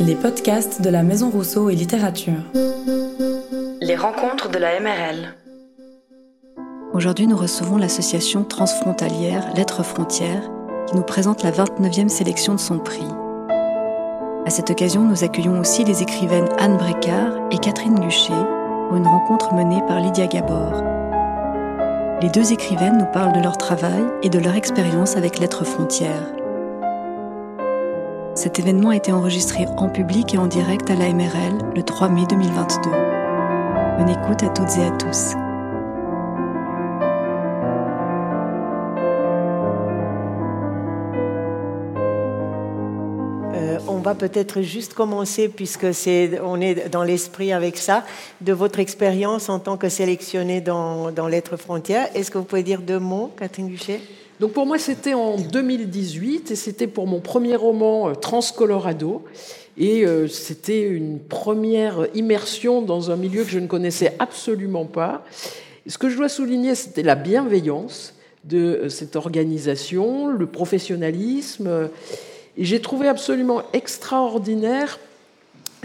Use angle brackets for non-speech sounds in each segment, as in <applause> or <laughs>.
Les podcasts de la Maison Rousseau et Littérature. Les rencontres de la MRL. Aujourd'hui, nous recevons l'association transfrontalière Lettres Frontières qui nous présente la 29e sélection de son prix. À cette occasion, nous accueillons aussi les écrivaines Anne Brécard et Catherine Guchet pour une rencontre menée par Lydia Gabor. Les deux écrivaines nous parlent de leur travail et de leur expérience avec Lettres Frontières. Cet événement a été enregistré en public et en direct à la MRL le 3 mai 2022. Bonne écoute à toutes et à tous. Euh, on va peut-être juste commencer, puisque c'est, on est dans l'esprit avec ça, de votre expérience en tant que sélectionnée dans, dans Lettres Frontières. Est-ce que vous pouvez dire deux mots, Catherine Duché Donc pour moi, c'était en 2018 et c'était pour mon premier roman euh, Transcolorado. Et euh, c'était une première immersion dans un milieu que je ne connaissais absolument pas. Ce que je dois souligner, c'était la bienveillance de cette organisation, le professionnalisme. Et j'ai trouvé absolument extraordinaire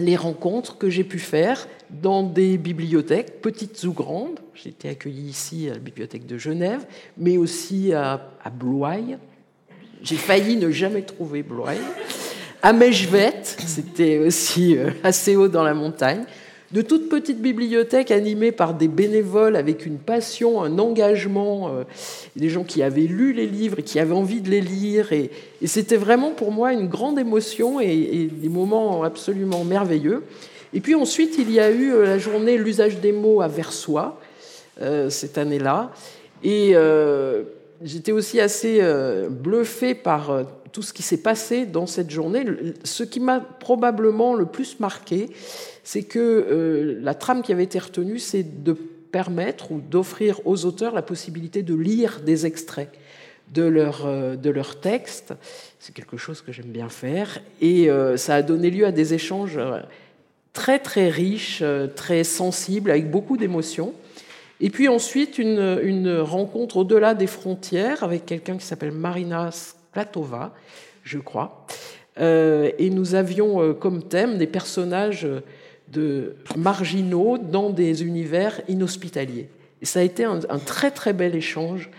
les rencontres que j'ai pu faire dans des bibliothèques, petites ou grandes. J'ai été accueillie ici à la bibliothèque de Genève, mais aussi à, Blois. J'ai failli ne jamais trouver Blois. À Mejvet, c'était aussi euh, assez haut dans la montagne. De toutes petites bibliothèques animées par des bénévoles avec une passion, un engagement, euh, des gens qui avaient lu les livres et qui avaient envie de les lire. Et, c'était vraiment pour moi une grande émotion et, des moments absolument merveilleux. Et puis ensuite, il y a eu euh, la journée L'usage des mots à Versoix, euh, cette année-là. Et j'étais aussi assez euh, bluffé par tout ce qui s'est passé dans cette journée. Ce qui m'a probablement le plus marqué, c'est que euh, la trame qui avait été retenue, c'est de permettre ou d'offrir aux auteurs la possibilité de lire des extraits de leur, euh, de leur texte. C'est quelque chose que j'aime bien faire. Et euh, ça a donné lieu à des échanges très très riches, très sensibles, avec beaucoup d'émotions. Et puis ensuite, une, une rencontre au-delà des frontières avec quelqu'un qui s'appelle Marina Platova, je crois. Euh, et nous avions euh, comme thème des personnages de marginaux dans des univers inhospitaliers. Et ça a été un, très très bel échange,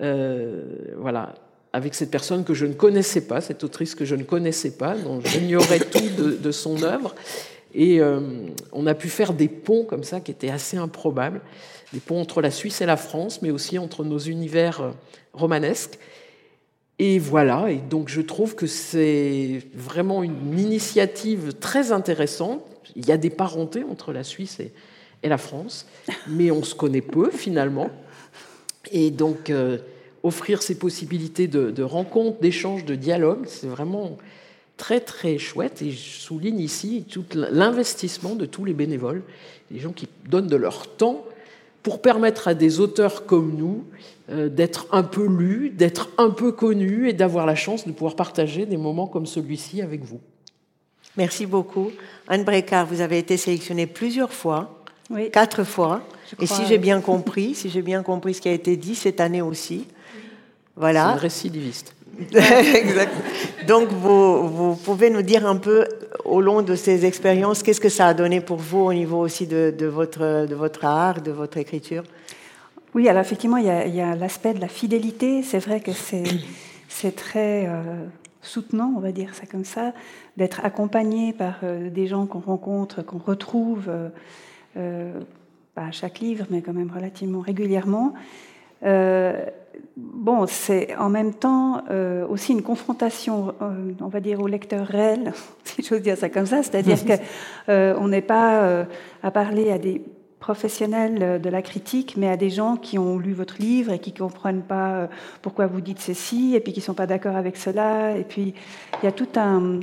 euh, voilà, avec cette personne que je ne connaissais pas, cette autrice que je ne connaissais pas, dont j'ignorais tout de, de, son œuvre. Et on a pu faire des ponts comme ça qui étaient assez improbables, des ponts entre la Suisse et la France, mais aussi entre nos univers romanesques. Et voilà, et donc je trouve que c'est vraiment une initiative très intéressante. Il y a des parentés entre la Suisse et, et la France, <laughs> mais on se connaît peu finalement. Et donc euh, offrir ces possibilités de, de rencontres, d'échanges, de dialogue, c'est vraiment très très chouette. Et je souligne ici tout l'investissement de tous les bénévoles, les gens qui donnent de leur temps pour permettre à des auteurs comme nous euh, d'être un peu lus, d'être un peu connus et d'avoir la chance de pouvoir partager des moments comme celui-ci avec vous. Merci beaucoup. Anne Brécard, vous avez été sélectionnée plusieurs fois, oui. quatre fois. Je et si j'ai bien compris, si j'ai bien compris ce qui a été dit cette année aussi, voilà. C'est une récidiviste. <laughs> exact. Donc, vous, pouvez nous dire un peu, au long de ces expériences, qu'est-ce que ça a donné pour vous au niveau aussi de, votre, de votre art, de votre écriture? Oui, alors effectivement, il y a, l'aspect de la fidélité. C'est vrai que c'est très euh, soutenant, on va dire ça comme ça, d'être accompagné par euh, des gens qu'on rencontre, qu'on retrouve, euh, pas à chaque livre, mais quand même relativement régulièrement. Bon, c'est en même temps euh, aussi une confrontation, euh, on va dire, au lecteur réel, <laughs> si j'ose dire ça comme ça, c'est-à-dire qu'on n'est pas à parler à des professionnels de la critique, mais à des gens qui ont lu votre livre et qui ne comprennent pas pourquoi vous dites ceci, et puis qui ne sont pas d'accord avec cela. Et puis, il y a tout un,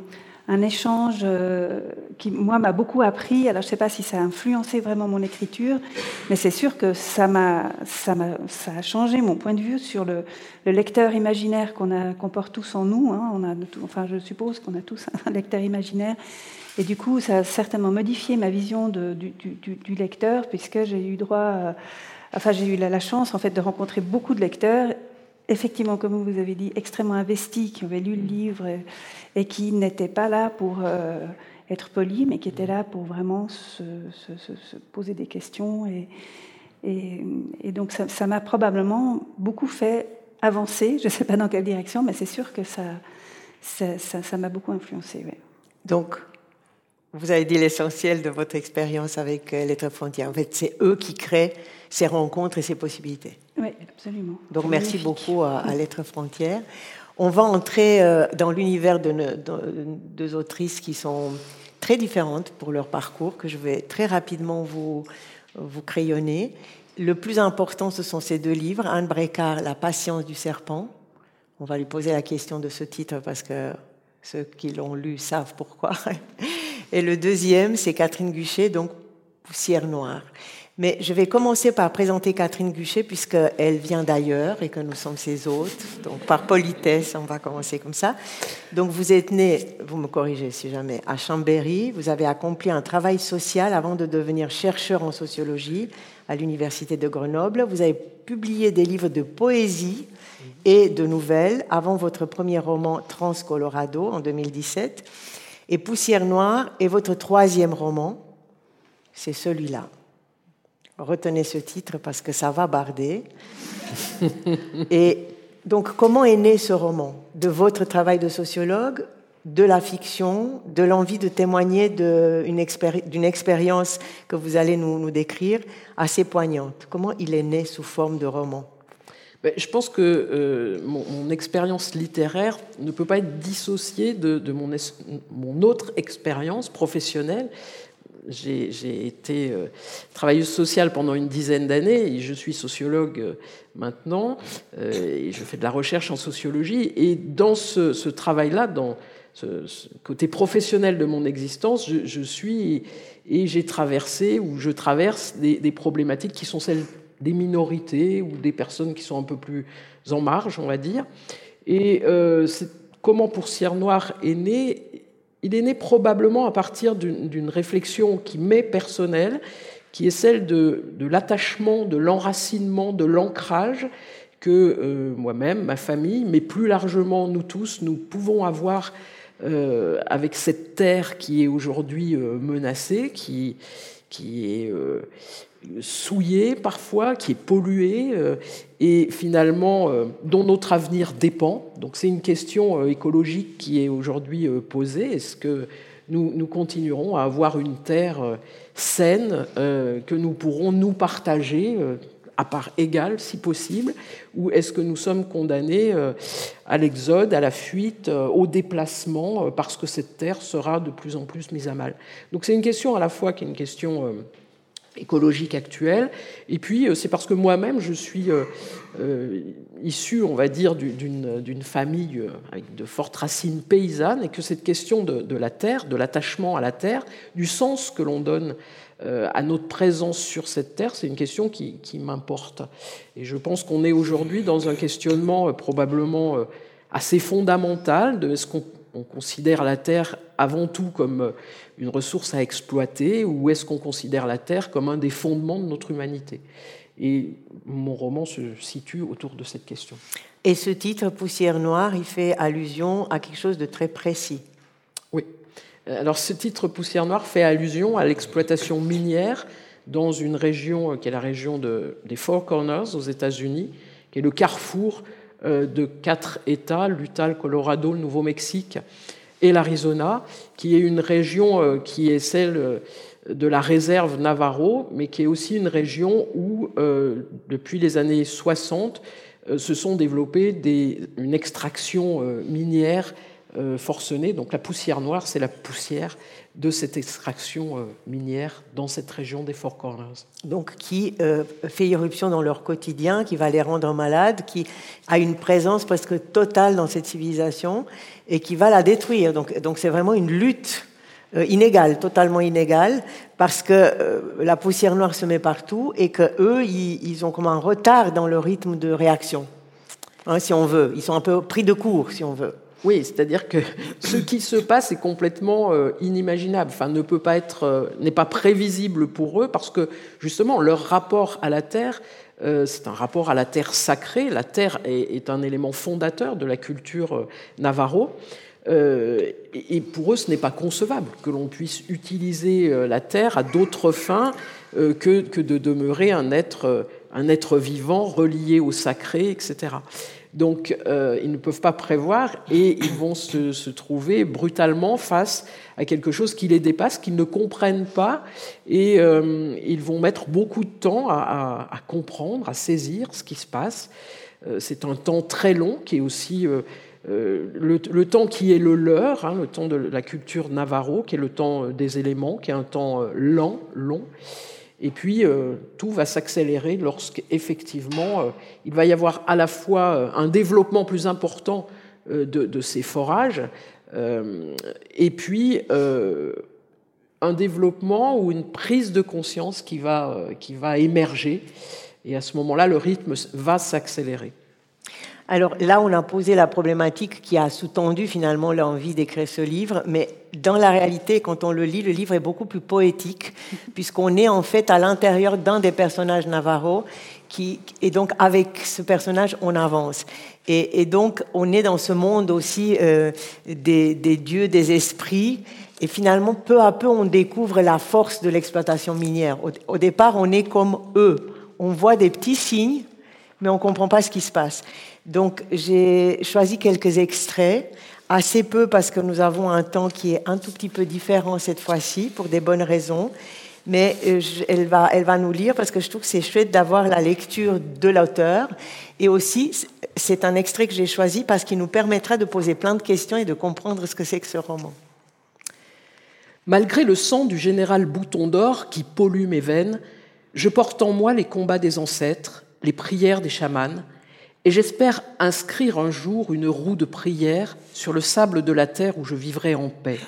un échange euh, qui, moi, m'a beaucoup appris. Alors, je ne sais pas si ça a influencé vraiment mon écriture, mais c'est sûr que ça, m'a, ça, m'a, ça a changé mon point de vue sur le, le lecteur imaginaire qu'on, a, qu'on porte tous en nous. Hein. On a, enfin, je suppose qu'on a tous <laughs> un lecteur imaginaire. Et du coup, ça a certainement modifié ma vision du, lecteur, puisque j'ai eu droit, à, enfin, j'ai eu la, la chance en fait de rencontrer beaucoup de lecteurs effectivement, comme vous avez dit, extrêmement investis, qui avaient lu le livre et, qui n'étaient pas là pour être polis, mais qui étaient là pour vraiment se, poser des questions. Et, et, donc ça m'a probablement beaucoup fait avancer. Je ne sais pas dans quelle direction, mais c'est sûr que ça m'a ça, beaucoup influencé. Donc, vous avez dit l'essentiel de votre expérience avec euh, Lettres Frontières. En fait, c'est eux qui créent ces rencontres et ces possibilités. Oui, absolument. Donc, merci beaucoup à, à Lettres Frontières. On va entrer euh, dans l'univers de, deux autrices qui sont très différentes pour leur parcours, que je vais très rapidement vous, vous crayonner. Le plus important, ce sont ces deux livres. Anne Brécard, La patience du serpent. On va lui poser la question de ce titre parce que ceux qui l'ont lu savent pourquoi. <laughs> Et le deuxième, c'est Catherine Guchet, donc Poussière noire. Mais je vais commencer par présenter Catherine Guchet, puisqu'elle vient d'ailleurs et que nous sommes ses hôtes. Donc, par politesse, on va commencer comme ça. Donc, vous êtes née, vous me corrigez si jamais, à Chambéry. Vous avez accompli un travail social avant de devenir chercheur en sociologie à l'Université de Grenoble. Vous avez publié des livres de poésie et de nouvelles avant votre premier roman Trans Colorado en 2017. Et Poussière Noire est votre troisième roman. C'est celui-là. Retenez ce titre parce que ça va barder. Et donc, comment est né ce roman? De votre travail de sociologue, de la fiction, de l'envie de témoigner d'une expérience que vous allez nous, décrire, assez poignante. Comment il est né sous forme de roman? Ben, je pense que euh, mon, expérience littéraire ne peut pas être dissociée de, mon, autre expérience professionnelle. J'ai été euh, travailleuse sociale pendant une dizaine d'années et je suis sociologue euh, maintenant et je fais de la recherche en sociologie. Et dans ce, travail-là, dans ce, côté professionnel de mon existence, je, suis et j'ai traversé ou je traverse des, problématiques qui sont celles des minorités ou des personnes qui sont un peu plus en marge, on va dire. Et euh, comment Poussière Noire est né Il est né probablement à partir d'une réflexion qui m'est personnelle, qui est celle de, l'attachement, de l'enracinement, de l'ancrage que euh, moi-même, ma famille, mais plus largement nous tous, nous pouvons avoir euh, avec cette terre qui est aujourd'hui menacée, qui, qui est souillé parfois, qui est pollué euh, et finalement euh, dont notre avenir dépend. Donc c'est une question euh, écologique qui est aujourd'hui posée. Est-ce que nous, nous, continuerons à avoir une terre saine que nous pourrons nous partager à part égale si possible, ou est-ce que nous sommes condamnés à l'exode, à la fuite, au déplacement, parce que cette terre sera de plus en plus mise à mal? Donc c'est une question à la fois qui est une question écologique actuelle. Et puis, euh, c'est parce que moi-même, je suis euh, euh, issu, on va dire, d'une famille avec de fortes racines paysannes, et que cette question de, la terre, de l'attachement à la terre, du sens que l'on donne à notre présence sur cette terre, c'est une question qui, qui m'importe. Et je pense qu'on est aujourd'hui dans un questionnement probablement assez fondamental de est-ce qu'on on considère la Terre avant tout comme une ressource à exploiter ou est-ce qu'on considère la Terre comme un des fondements de notre humanité? Et mon roman se situe autour de cette question. Et ce titre, Poussière noire, il fait allusion à quelque chose de très précis. Oui. Alors ce titre, Poussière noire, fait allusion à l'exploitation minière dans une région euh, qui est la région des Four Corners aux États-Unis, qui est le carrefour euh, de quatre États, l'Utah, le Colorado, le Nouveau-Mexique et l'Arizona, qui est une région euh, qui est celle euh, de la réserve Navarro, mais qui est aussi une région où, depuis les années 60, se sont développées des, une extraction minière forcenée. Donc la poussière noire, c'est la poussière de cette extraction euh, minière dans cette région des Four Corners. Donc qui euh, fait irruption dans leur quotidien, qui va les rendre malades, qui a une présence presque totale dans cette civilisation et qui va la détruire. Donc donc c'est vraiment une lutte euh, inégale, totalement inégale, parce que la poussière noire se met partout et que eux ils, ont comme un retard dans le rythme de réaction, hein, si on veut. Ils sont un peu pris de court, si on veut. Oui, c'est-à-dire que <laughs> ce qui se passe est complètement euh, inimaginable, enfin ne peut pas être, euh, n'est pas prévisible pour eux parce que justement leur rapport à la terre, euh, c'est un rapport à la terre sacrée. La terre est, un élément fondateur de la culture navarro. et pour eux, ce n'est pas concevable que l'on puisse utiliser la terre à d'autres fins que, de demeurer un être, un être vivant relié au sacré, etc. Donc, euh, ils ne peuvent pas prévoir et ils vont se, trouver brutalement face à quelque chose qui les dépasse, qu'ils ne comprennent pas, et euh, ils vont mettre beaucoup de temps à, comprendre, à saisir ce qui se passe. Euh, c'est un temps très long qui est aussi le, temps qui est le leur, hein, le temps de la culture navarro, qui est le temps des éléments, qui est un temps lent, long. Et puis, euh, tout va s'accélérer lorsqu'effectivement, euh, il va y avoir à la fois euh, un développement plus important de, ces forages, et puis un développement ou une prise de conscience qui va, qui va émerger. Et à ce moment-là, le rythme va s'accélérer. Alors là, on a posé la problématique qui a sous-tendu finalement l'envie d'écrire ce livre, mais dans la réalité, quand on le lit, le livre est beaucoup plus poétique, <laughs> puisqu'on est en fait à l'intérieur d'un des personnages navarro, qui, et donc avec ce personnage, on avance. Et, donc, on est dans ce monde aussi euh, des, dieux, des esprits, et finalement, peu à peu, on découvre la force de l'exploitation minière. au départ, on est comme eux. On voit des petits signes, mais on ne comprend pas ce qui se passe. Donc j'ai choisi quelques extraits, assez peu parce que nous avons un temps qui est un tout petit peu différent cette fois-ci, pour des bonnes raisons. Mais euh, elle va, elle va nous lire parce que je trouve que c'est chouette d'avoir la lecture de l'auteur. Et aussi, c'est un extrait que j'ai choisi parce qu'il nous permettra de poser plein de questions et de comprendre ce que c'est que ce roman. Malgré le sang du général Bouton d'Or qui pollue mes veines, je porte en moi les combats des ancêtres, les prières des chamans, et j'espère inscrire un jour une roue de prière sur le sable de la terre où je vivrai en paix.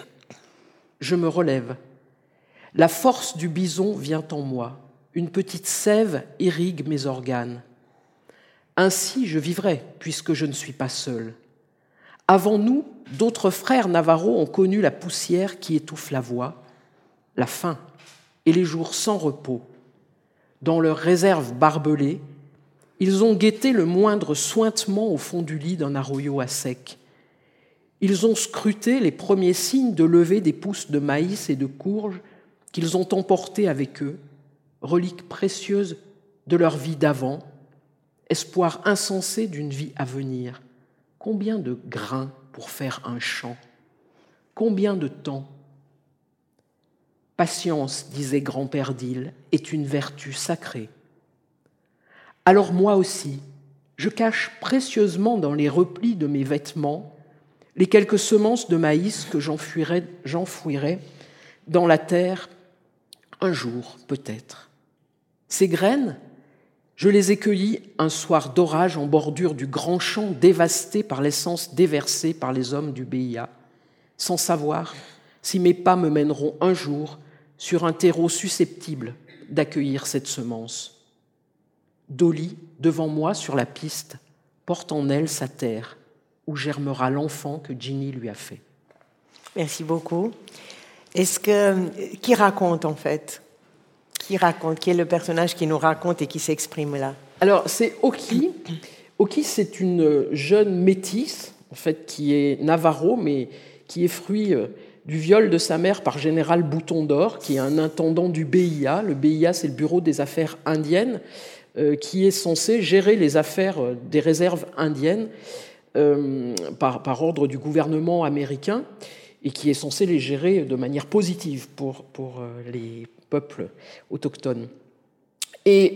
Je me relève. La force du bison vient en moi. Une petite sève irrigue mes organes. Ainsi je vivrai, puisque je ne suis pas seul. Avant nous, d'autres frères navarros ont connu la poussière qui étouffe la voix, la faim et les jours sans repos. Dans leurs réserves barbelées, ils ont guetté le moindre sointement au fond du lit d'un arroyo à sec. Ils ont scruté les premiers signes de levée des pousses de maïs et de courges qu'ils ont emportés avec eux, reliques précieuses de leur vie d'avant, espoir insensé d'une vie à venir. Combien de grains pour faire un champ? Combien de temps? Patience, disait grand-père d'île, est une vertu sacrée. Alors moi aussi, je cache précieusement dans les replis de mes vêtements les quelques semences de maïs que j'enfouirai dans la terre un jour peut-être. Ces graines, je les ai cueillies un soir d'orage en bordure du grand champ dévasté par l'essence déversée par les hommes du BIA, sans savoir si mes pas me mèneront un jour sur un terreau susceptible d'accueillir cette semence. Dolly, devant moi sur la piste, porte en elle sa terre, où germera l'enfant que Ginny lui a fait. Merci beaucoup. Est-ce que qui raconte en fait? Qui raconte Qui est le personnage qui nous raconte et qui s'exprime là? Alors c'est Oki. Oki, c'est une jeune métisse en fait qui est navarro, mais qui est fruit euh, du viol de sa mère par général Bouton d'Or, qui est un intendant du BIA. Le BIA, c'est le Bureau des Affaires indiennes. Euh, qui est censé gérer les affaires euh, des réserves indiennes euh, par, ordre du gouvernement américain et qui est censé les gérer de manière positive pour, pour les peuples autochtones. Et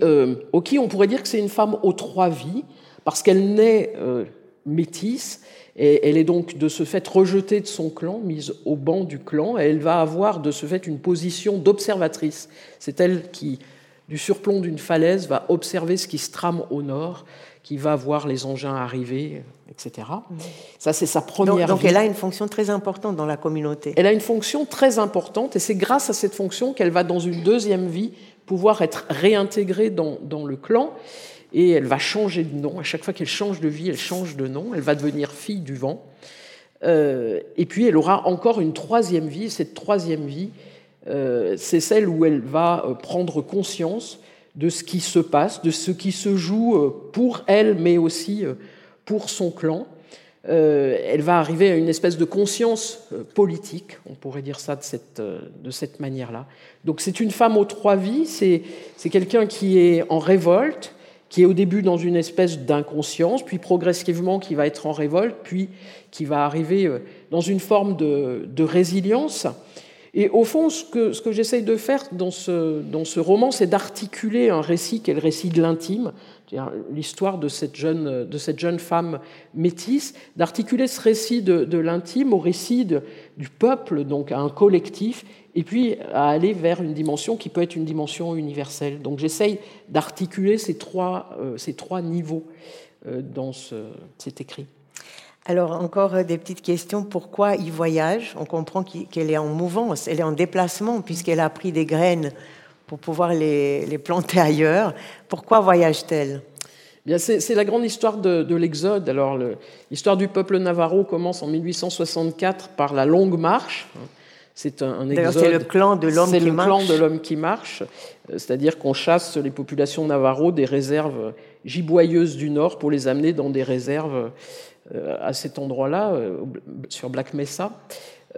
Oki, on pourrait dire que c'est une femme aux trois vies, parce qu'elle naît métisse, et elle est donc de ce fait rejetée de son clan, mise au banc du clan, et elle va avoir de ce fait une position d'observatrice. C'est elle qui du surplomb d'une falaise, va observer ce qui se trame au nord, qui va voir les engins arriver, etc. Ça, c'est sa première. Donc, donc elle a une fonction très importante dans la communauté. Elle a une fonction très importante, et c'est grâce à cette fonction qu'elle va, dans une deuxième vie, pouvoir être réintégrée dans, dans le clan. Et elle va changer de nom. À chaque fois qu'elle change de vie, elle change de nom. Elle va devenir fille du vent. et puis elle aura encore une troisième vie. Cette troisième vie, c'est celle où elle va prendre conscience de ce qui se passe, de ce qui se joue pour elle, mais aussi pour son clan. Euh, elle va arriver à une espèce de conscience euh, politique, on pourrait dire ça de cette, euh, manière-là. Donc c'est une femme aux trois vies, c'est quelqu'un qui est en révolte, qui est au début dans une espèce d'inconscience, puis progressivement qui va être en révolte, puis qui va arriver dans une forme de résilience. Et au fond, ce que, j'essaye de faire dans ce, dans ce roman, c'est d'articuler un récit qui est le récit de l'intime, l'histoire de, cette jeune, de cette jeune femme métisse, d'articuler ce récit de, l'intime au récit du peuple, donc à un collectif, et puis à aller vers une dimension qui peut être une dimension universelle. Donc j'essaye d'articuler ces trois, euh, ces trois niveaux euh, dans ce, cet écrit. Alors encore des petites questions. Pourquoi il voyage? On comprend qu'elle est en mouvance, elle est en déplacement puisqu'elle a pris des graines pour pouvoir les, planter ailleurs. Pourquoi voyage-t-elle? Bien, c'est la grande histoire de, l'Exode. Alors, l'histoire du peuple navarro commence en 1864 par la Longue Marche. C'est un, exode. C'est le clan de l'homme qui marche. C'est le clan de l'homme qui marche, euh, c'est-à-dire qu'on chasse les populations navarro des réserves giboyeuses du nord pour les amener dans des réserves euh, à cet endroit-là, euh, sur Black Mesa.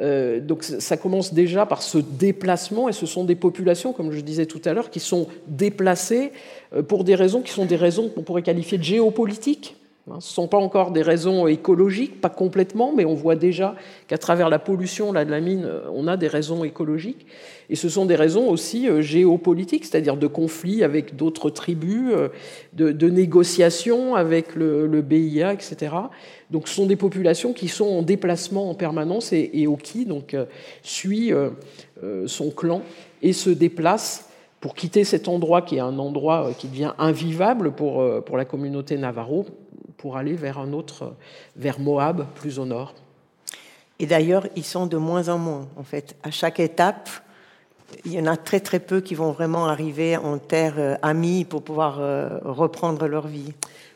Euh, donc ça commence déjà par ce déplacement, et ce sont des populations, comme je disais tout à l'heure, qui sont déplacées euh, pour des raisons qui sont des raisons qu'on pourrait qualifier de géopolitiques. Hein, ce ne sont pas encore des raisons écologiques, pas complètement, mais on voit déjà qu'à travers la pollution là, de la mine, euh, on a des raisons écologiques. Et ce sont des raisons aussi géopolitiques, c'est-à-dire de conflits avec d'autres tribus, de, négociations avec le, BIA, etc. Donc ce sont des populations qui sont en déplacement en permanence et, Oki donc, euh, suit euh, euh, son clan et se déplace pour quitter cet endroit qui est un endroit qui devient invivable pour, pour la communauté navarro pour aller vers un autre, vers Moab, plus au nord. Et d'ailleurs, ils sont de moins en moins, en fait. À chaque étape, il y en a très très peu qui vont vraiment arriver en terre amie pour pouvoir reprendre leur vie.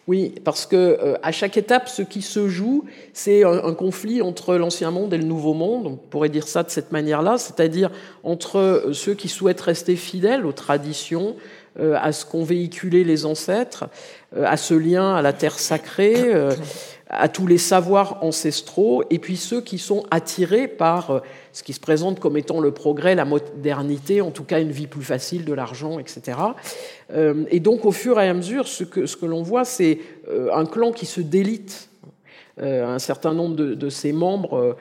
Oui, parce que euh, à chaque étape, ce qui se joue, c'est un, conflit entre l'ancien monde et le nouveau monde. On pourrait dire ça de cette manière-là, c'est-à-dire entre euh, ceux qui souhaitent rester fidèles aux traditions, euh, à ce qu'ont véhiculé les ancêtres, à ce lien à la terre sacrée, à tous les savoirs ancestraux, et puis ceux qui sont attirés par euh, ce qui se présente comme étant le progrès, la modernité, en tout cas une vie plus facile, de l'argent, etc. Euh, et donc au fur et à mesure, ce que, l'on voit, c'est euh, un clan qui se délite. Un certain nombre de ses membres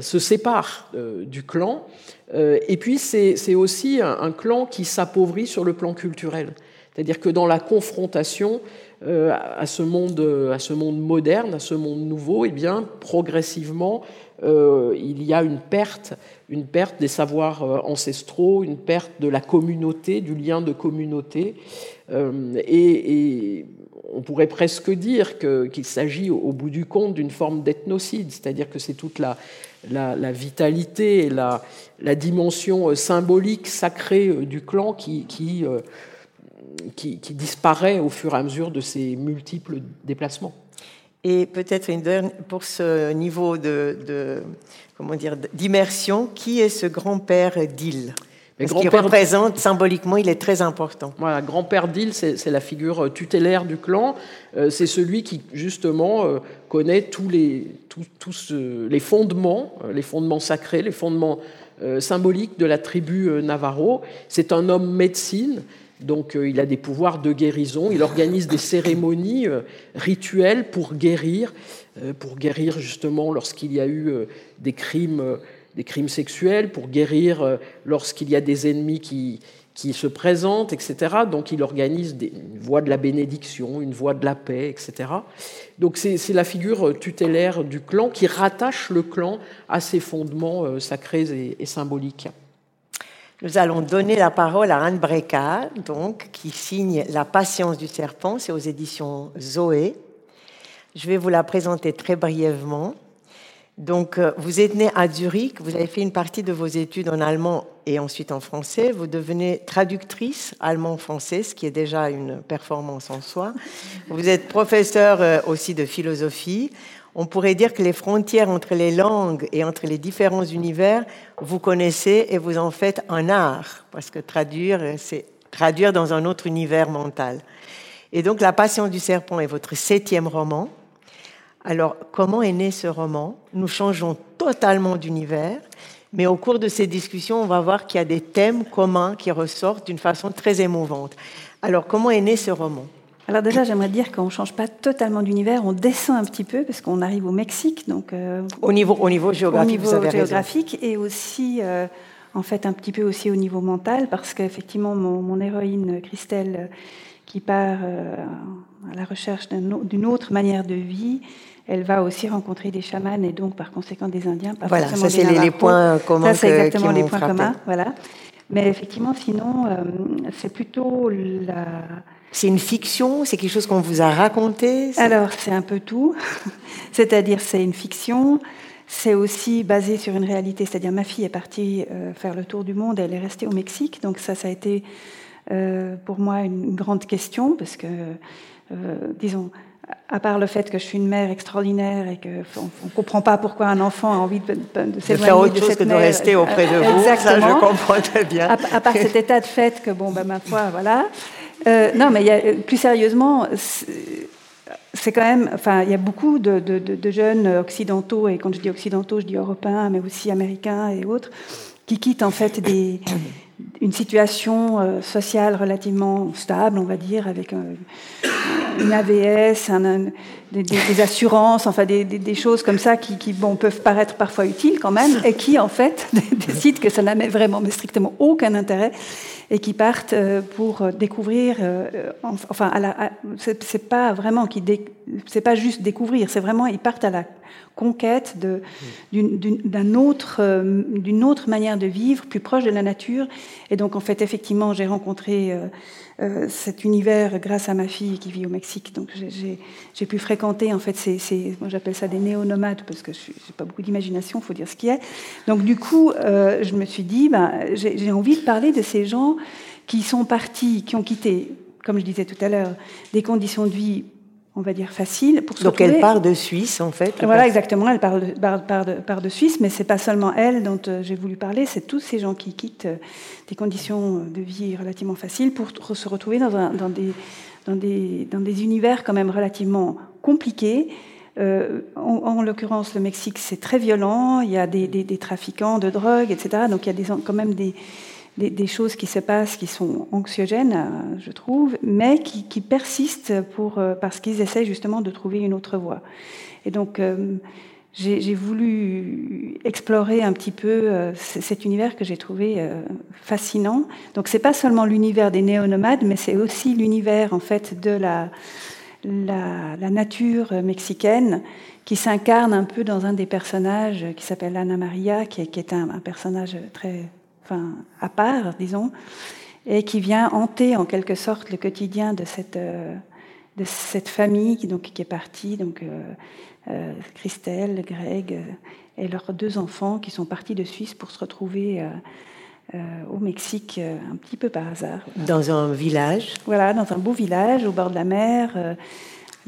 se séparent du clan. Et puis c'est aussi un clan qui s'appauvrit sur le plan culturel. C'est-à-dire que dans la confrontation, euh, à, ce monde, à ce monde moderne, à ce monde nouveau, eh bien, progressivement, euh, il y a une perte, une perte des savoirs euh, ancestraux, une perte de la communauté, du lien de communauté. Et, on pourrait presque dire qu'il s'agit au, bout du compte d'une forme d'ethnocide, c'est-à-dire que c'est toute la, la, vitalité et la, la, dimension symbolique, sacrée du clan qui, qui qui, disparaît au fur et à mesure de ces multiples déplacements. Et peut-être une dernière, pour ce niveau de, comment dire d'immersion, qui est ce grand-père d'île? Ce qui représente symboliquement, il est très important. Voilà, grand-père d'île, c'est la figure tutélaire du clan. Euh, c'est celui qui, justement, euh, connaît tous les, tous, les fondements, euh, les fondements sacrés, les fondements symboliques de la tribu Navarro. C'est un homme médecine donc euh, il a des pouvoirs de guérison, il organise des cérémonies euh, rituelles pour guérir, euh, pour guérir justement lorsqu'il y a eu des crimes, des crimes sexuels, pour guérir lorsqu'il y a des ennemis qui, qui se présentent, etc. Donc il organise des, une voie de la bénédiction, une voie de la paix, etc. Donc c'est la figure tutélaire du clan qui rattache le clan à ses fondements sacrés et symboliques. Nous allons donner la parole à Anne Breca, donc, qui signe La patience du serpent, c'est aux éditions Zoé. Je vais vous la présenter très brièvement. Donc, euh, vous êtes né à Zurich, vous avez fait une partie de vos études en allemand et ensuite en français. Vous devenez traductrice allemand-français, ce qui est déjà une performance en soi. Vous êtes professeur euh, aussi de philosophie. On pourrait dire que les frontières entre les langues et entre les différents univers, vous connaissez et vous en faites un art, parce que traduire, c'est traduire dans un autre univers mental. Et donc La Passion du Serpent est votre septième roman. Alors, comment est né ce roman? Nous changeons totalement d'univers, mais au cours de ces discussions, on va voir qu'il y a des thèmes communs qui ressortent d'une façon très émouvante. Alors, comment est né ce roman? Alors déjà, j'aimerais dire qu'on ne change pas totalement d'univers, on descend un petit peu parce qu'on arrive au Mexique, donc euh, au niveau au niveau géographique, au niveau géographique et aussi euh, en fait un petit peu aussi au niveau mental parce qu'effectivement mon, héroïne Christelle qui part euh, à la recherche d'une autre manière de vie, elle va aussi rencontrer des chamans et donc par conséquent des Indiens. voilà, ça c'est les, points communs. Ça c'est exactement les points communs, voilà. Mais effectivement, sinon, c'est plutôt la c'est une fiction? C'est quelque chose qu'on vous a raconté? Alors, c'est un peu tout. <laughs> C'est-à-dire, c'est une fiction. C'est aussi basé sur une réalité. C'est-à-dire, ma fille est partie euh, faire le tour du monde. Elle est restée au Mexique. Donc, ça, ça a été euh, pour moi une grande question parce que, euh, disons, à part le fait que je suis une mère extraordinaire et qu'on ne comprend pas pourquoi un enfant a envie de, de, s'éloigner de, faire autre chose que de rester auprès de vous, ça je comprends très bien. À, part cet état de fait que, bon, ben, ma foi, voilà. Euh, non, mais y plus sérieusement, c'est quand même, enfin, il y a beaucoup de, jeunes occidentaux, et quand je dis occidentaux, je dis européens, mais aussi américains et autres, qui quittent en fait des, une situation euh, sociale relativement stable, on va dire, avec une AVS, des, assurances, enfin des, choses comme ça qui, qui bon, peuvent paraître parfois utiles quand même, et qui en fait <laughs> décident que ça n'a vraiment mais strictement aucun intérêt et qui partent euh, pour découvrir. Euh, enfin, c'est pas vraiment qui, c'est pas juste découvrir, c'est vraiment ils partent à la conquête d'une autre, euh, d'une autre manière de vivre, plus proche de la nature. Et donc, en fait, effectivement, j'ai rencontré cet univers grâce à ma fille qui vit au Mexique. Donc, j'ai pu fréquenter, en fait, ces, j'appelle ça des néo-nomades parce que je n'ai pas beaucoup d'imagination, faut dire ce qui est. Donc, du coup, je me suis dit, ben, j'ai envie de parler de ces gens qui sont partis, qui ont quitté, comme je disais tout à l'heure, des conditions de vie, on va dire, faciles. Pour Donc elle part de Suisse, en fait Voilà, exactement, elle part de, part, de, de, Suisse, mais c'est pas seulement elle dont euh, j'ai voulu parler, c'est tous ces gens qui quittent euh, des conditions de vie relativement faciles pour se retrouver dans, un, dans, des, dans, des, dans des univers quand même relativement compliqués. Euh, en, l'occurrence, le Mexique, c'est très violent. Il y a des, des, des, trafiquants de drogue, etc. Donc il y a des, quand même des, des, choses qui se passent qui sont anxiogènes, euh, je trouve, mais qui, persistent pour, euh, parce qu'ils essaient justement de trouver une autre voie. Et donc, euh, j'ai voulu explorer un petit peu cet univers que j'ai trouvé fascinant. Donc, c'est pas seulement l'univers des néonomades, mais c'est aussi l'univers en fait de la, la, nature mexicaine qui s'incarne un peu dans un des personnages qui s'appelle Ana Maria, qui est, un, personnage très enfin, à part, disons, et qui vient hanter en quelque sorte le quotidien de cette, euh, de cette famille qui, donc, qui est partie, donc, euh, euh, Christelle, Greg et leurs deux enfants qui sont partis de Suisse pour se retrouver au Mexique un petit peu par hasard. Dans un village Voilà, dans un beau village au bord de la mer.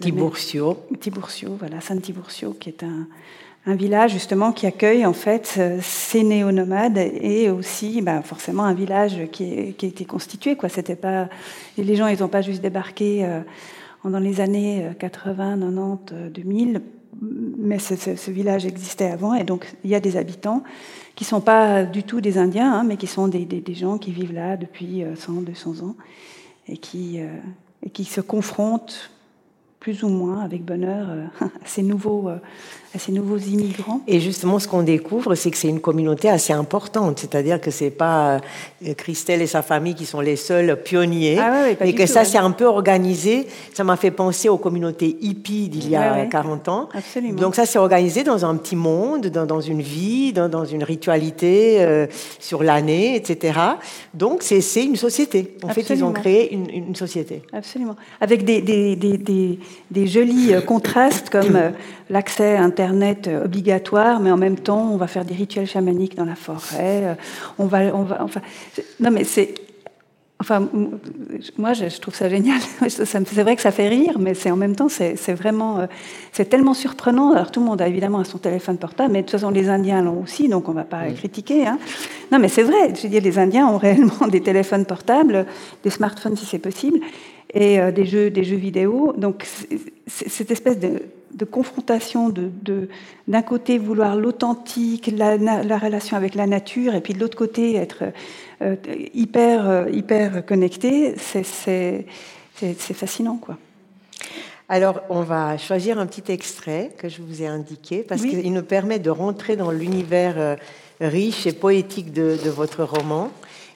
Tiburcio. Tiburcio, voilà, San Tiburcio, qui est un, un village justement qui accueille en fait euh, ces néo-nomades et aussi bah, forcément un village qui, qui était constitué quoi. C'était pas les gens n'ont pas juste débarqué euh, dans les années 80 90 2000 mais ce, village existait avant et donc il y a des habitants qui sont pas du tout des Indiens hein, mais qui sont des, gens qui vivent là depuis 100 euh, 200 ans et qui se confrontent plus ou moins avec bonheur <laughs> à ces nouveaux à ces nouveaux immigrants. Et justement, ce qu'on découvre, c'est que c'est une communauté assez importante. C'est-à-dire que c'est pas euh, Christelle et sa famille qui sont les seuls pionniers, ah et que ça s'est un peu organisé. Ça m'a fait penser aux communautés hippies d'il y a 40 ans. Absolument. Donc ça s'est organisé dans un petit monde, dans, dans une vie, dans, dans une ritualité euh, sur l'année, etc. Donc c'est une société. En fait, ils ont créé une, une société. Absolument. Avec des, des, des, des jolis euh, contrastes comme l'accès à Internet obligatoire, mais en même temps, on va faire des rituels chamaniques dans la forêt. Euh, on va, on va, enfin, non, mais c'est Enfin, moi, je, trouve ça génial. <laughs> C'est vrai que ça fait rire, mais c'est en même temps, c'est vraiment, euh, c'est tellement surprenant. Alors, tout le monde a évidemment son téléphone portable, mais de toute façon, les Indiens l'ont aussi, donc on ne va pas critiquer. Hein. Non, mais c'est vrai. Je veux dire, les Indiens ont <laughs> réellement des téléphones portables, des smartphones si c'est possible, et euh, des jeux, des jeux vidéo. Donc, cette espèce de, confrontation de, d'un côté vouloir l'authentique, la, la, relation avec la nature, et puis de l'autre côté être euh, hyper, euh, hyper connecté, c'est fascinant. quoi. Alors, on va choisir un petit extrait que je vous ai indiqué parce qu'il nous permet de rentrer dans l'univers riche et poétique de, votre roman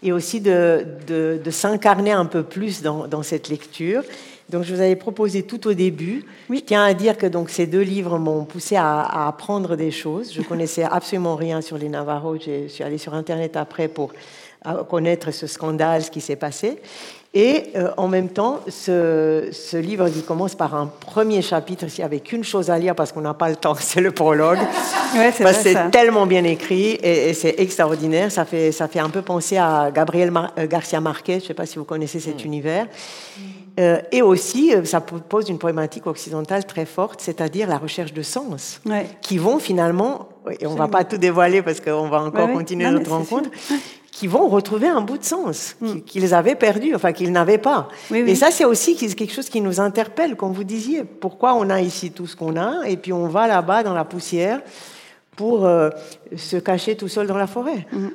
et aussi de, de, s'incarner un peu plus dans, dans, cette lecture. Donc, je vous avais proposé tout au début. Je tiens à dire que donc, ces deux livres m'ont poussé à, à, apprendre des choses. Je connaissais <laughs> absolument rien sur les Navarros. Je suis allée sur Internet après pour connaître ce scandale, ce qui s'est passé. Et euh, en même temps, ce, ce, livre qui commence par un premier chapitre, s'il n'y avait qu'une chose à lire parce qu'on n'a pas le temps, <laughs> c'est le prologue. Ouais, c'est tellement bien écrit et, c'est extraordinaire. Ça fait, ça fait un peu penser à Gabriel euh, Garcia Marquez, je ne sais pas si vous connaissez cet mm. univers. Euh, et aussi, ça pose une problématique occidentale très forte, c'est-à-dire la recherche de sens, qui vont finalement, et on ne va pas tout dévoiler parce qu'on va encore continuer notre rencontre, qui vont retrouver un bout de sens mm. qu'ils avaient perdu, enfin qu'ils n'avaient pas. Et ça, c'est aussi quelque chose qui nous interpelle, comme vous disiez. Pourquoi on a ici tout ce qu'on a, et puis on va là-bas dans la poussière pour euh, se cacher tout seul dans la forêt. Mm.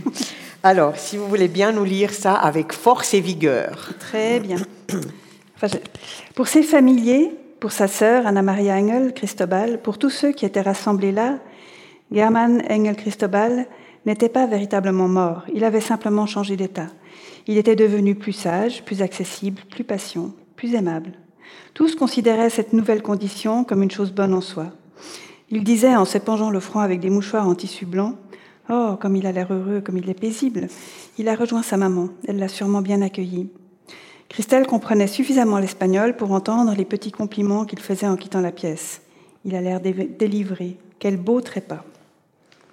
<laughs> Alors, si vous voulez bien nous lire ça avec force et vigueur. Très bien. pour ses familiers, pour sa sœur Anna-Maria Engel Cristobal, pour tous ceux qui étaient rassemblés là, German Engel Cristobal n'était pas véritablement mort, il avait simplement changé d'état. Il était devenu plus sage, plus accessible, plus patient, plus aimable. Tous considéraient cette nouvelle condition comme une chose bonne en soi. Il disait en s'épongeant le front avec des mouchoirs en tissu blanc Oh, comme il a l'air heureux, comme il est paisible. Il a rejoint sa maman, elle l'a sûrement bien accueilli. Christelle comprenait suffisamment l'espagnol pour entendre les petits compliments qu'il faisait en quittant la pièce. Il a l'air délivré. Quel beau trépas.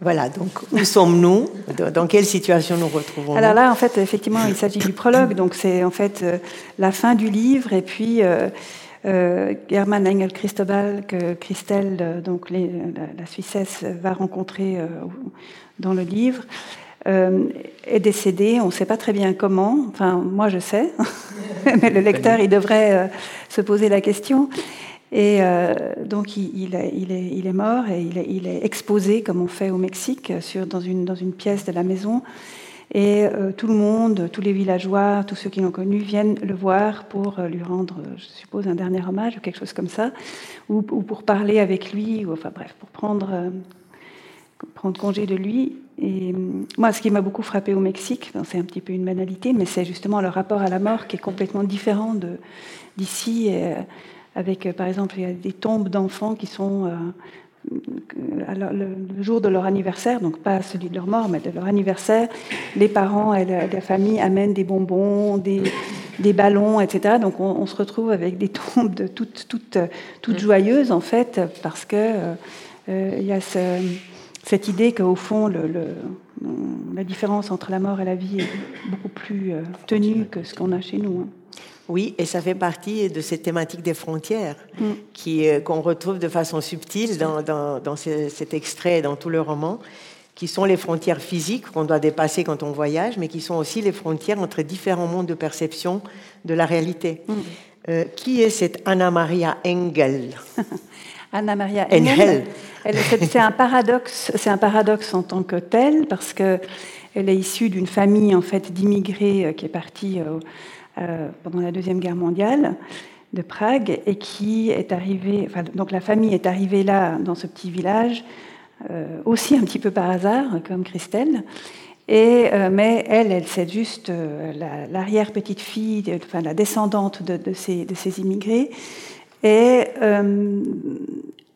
Voilà, donc où <laughs> sommes-nous Dans quelle situation nous retrouvons-nous Alors là, en fait, effectivement, il s'agit du prologue, donc c'est en fait euh, la fin du livre, et puis euh, euh German Engel Christobal, que Christelle, euh, donc les, la, Suissesse, va rencontrer dans le livre, est décédé. On ne sait pas très bien comment, enfin, moi je sais, <laughs> mais le lecteur, il devrait se poser la question. Et euh, donc il, est, mort et il est, exposé, comme on fait au Mexique, sur, dans, une, dans une pièce de la maison. Et euh, tout le monde, tous les villageois, tous ceux qui l'ont connu, viennent le voir pour euh, lui rendre, je suppose, un dernier hommage ou quelque chose comme ça, ou, pour parler avec lui, ou enfin bref, pour prendre, prendre congé de lui. Et moi, ce qui m'a beaucoup frappé au Mexique, c'est un petit peu une banalité, mais c'est justement le rapport à la mort qui est complètement différent d'ici avec, euh, par exemple, il y a des tombes d'enfants qui sont euh, le jour de leur anniversaire, donc pas celui de leur mort, mais de leur anniversaire, les parents et la, famille amènent des bonbons, des, des ballons, etc. Donc on, se retrouve avec des <laughs> tombes de toutes, toutes, toutes joyeuses, en fait, parce que euh, il y a cette idée qu'au fond, le, la différence entre la mort et la vie est beaucoup plus tenue que ce qu'on a chez nous. Hein. Oui, et ça fait partie de cette thématique des frontières mm. qui euh, qu'on retrouve de façon subtile dans, dans, cet extrait, dans tout le roman, qui sont les frontières physiques qu'on doit dépasser quand on voyage, mais qui sont aussi les frontières entre différents mondes de perception de la réalité. Mm. Euh, qui est cette Anna Maria Engel? <laughs> Anna Maria Engel. C'est un paradoxe. C'est un paradoxe en tant que tel parce que elle est issue d'une famille en fait d'immigrés euh, qui est partie euh, pendant la Deuxième Guerre mondiale de Prague et qui est arrivée, donc la famille est arrivée là, dans ce petit village, euh, aussi un petit peu par hasard, comme Christelle. Euh, mais elle, elle c'est juste l'arrière-petite-fille, enfin la descendante de, ces, immigrés. Et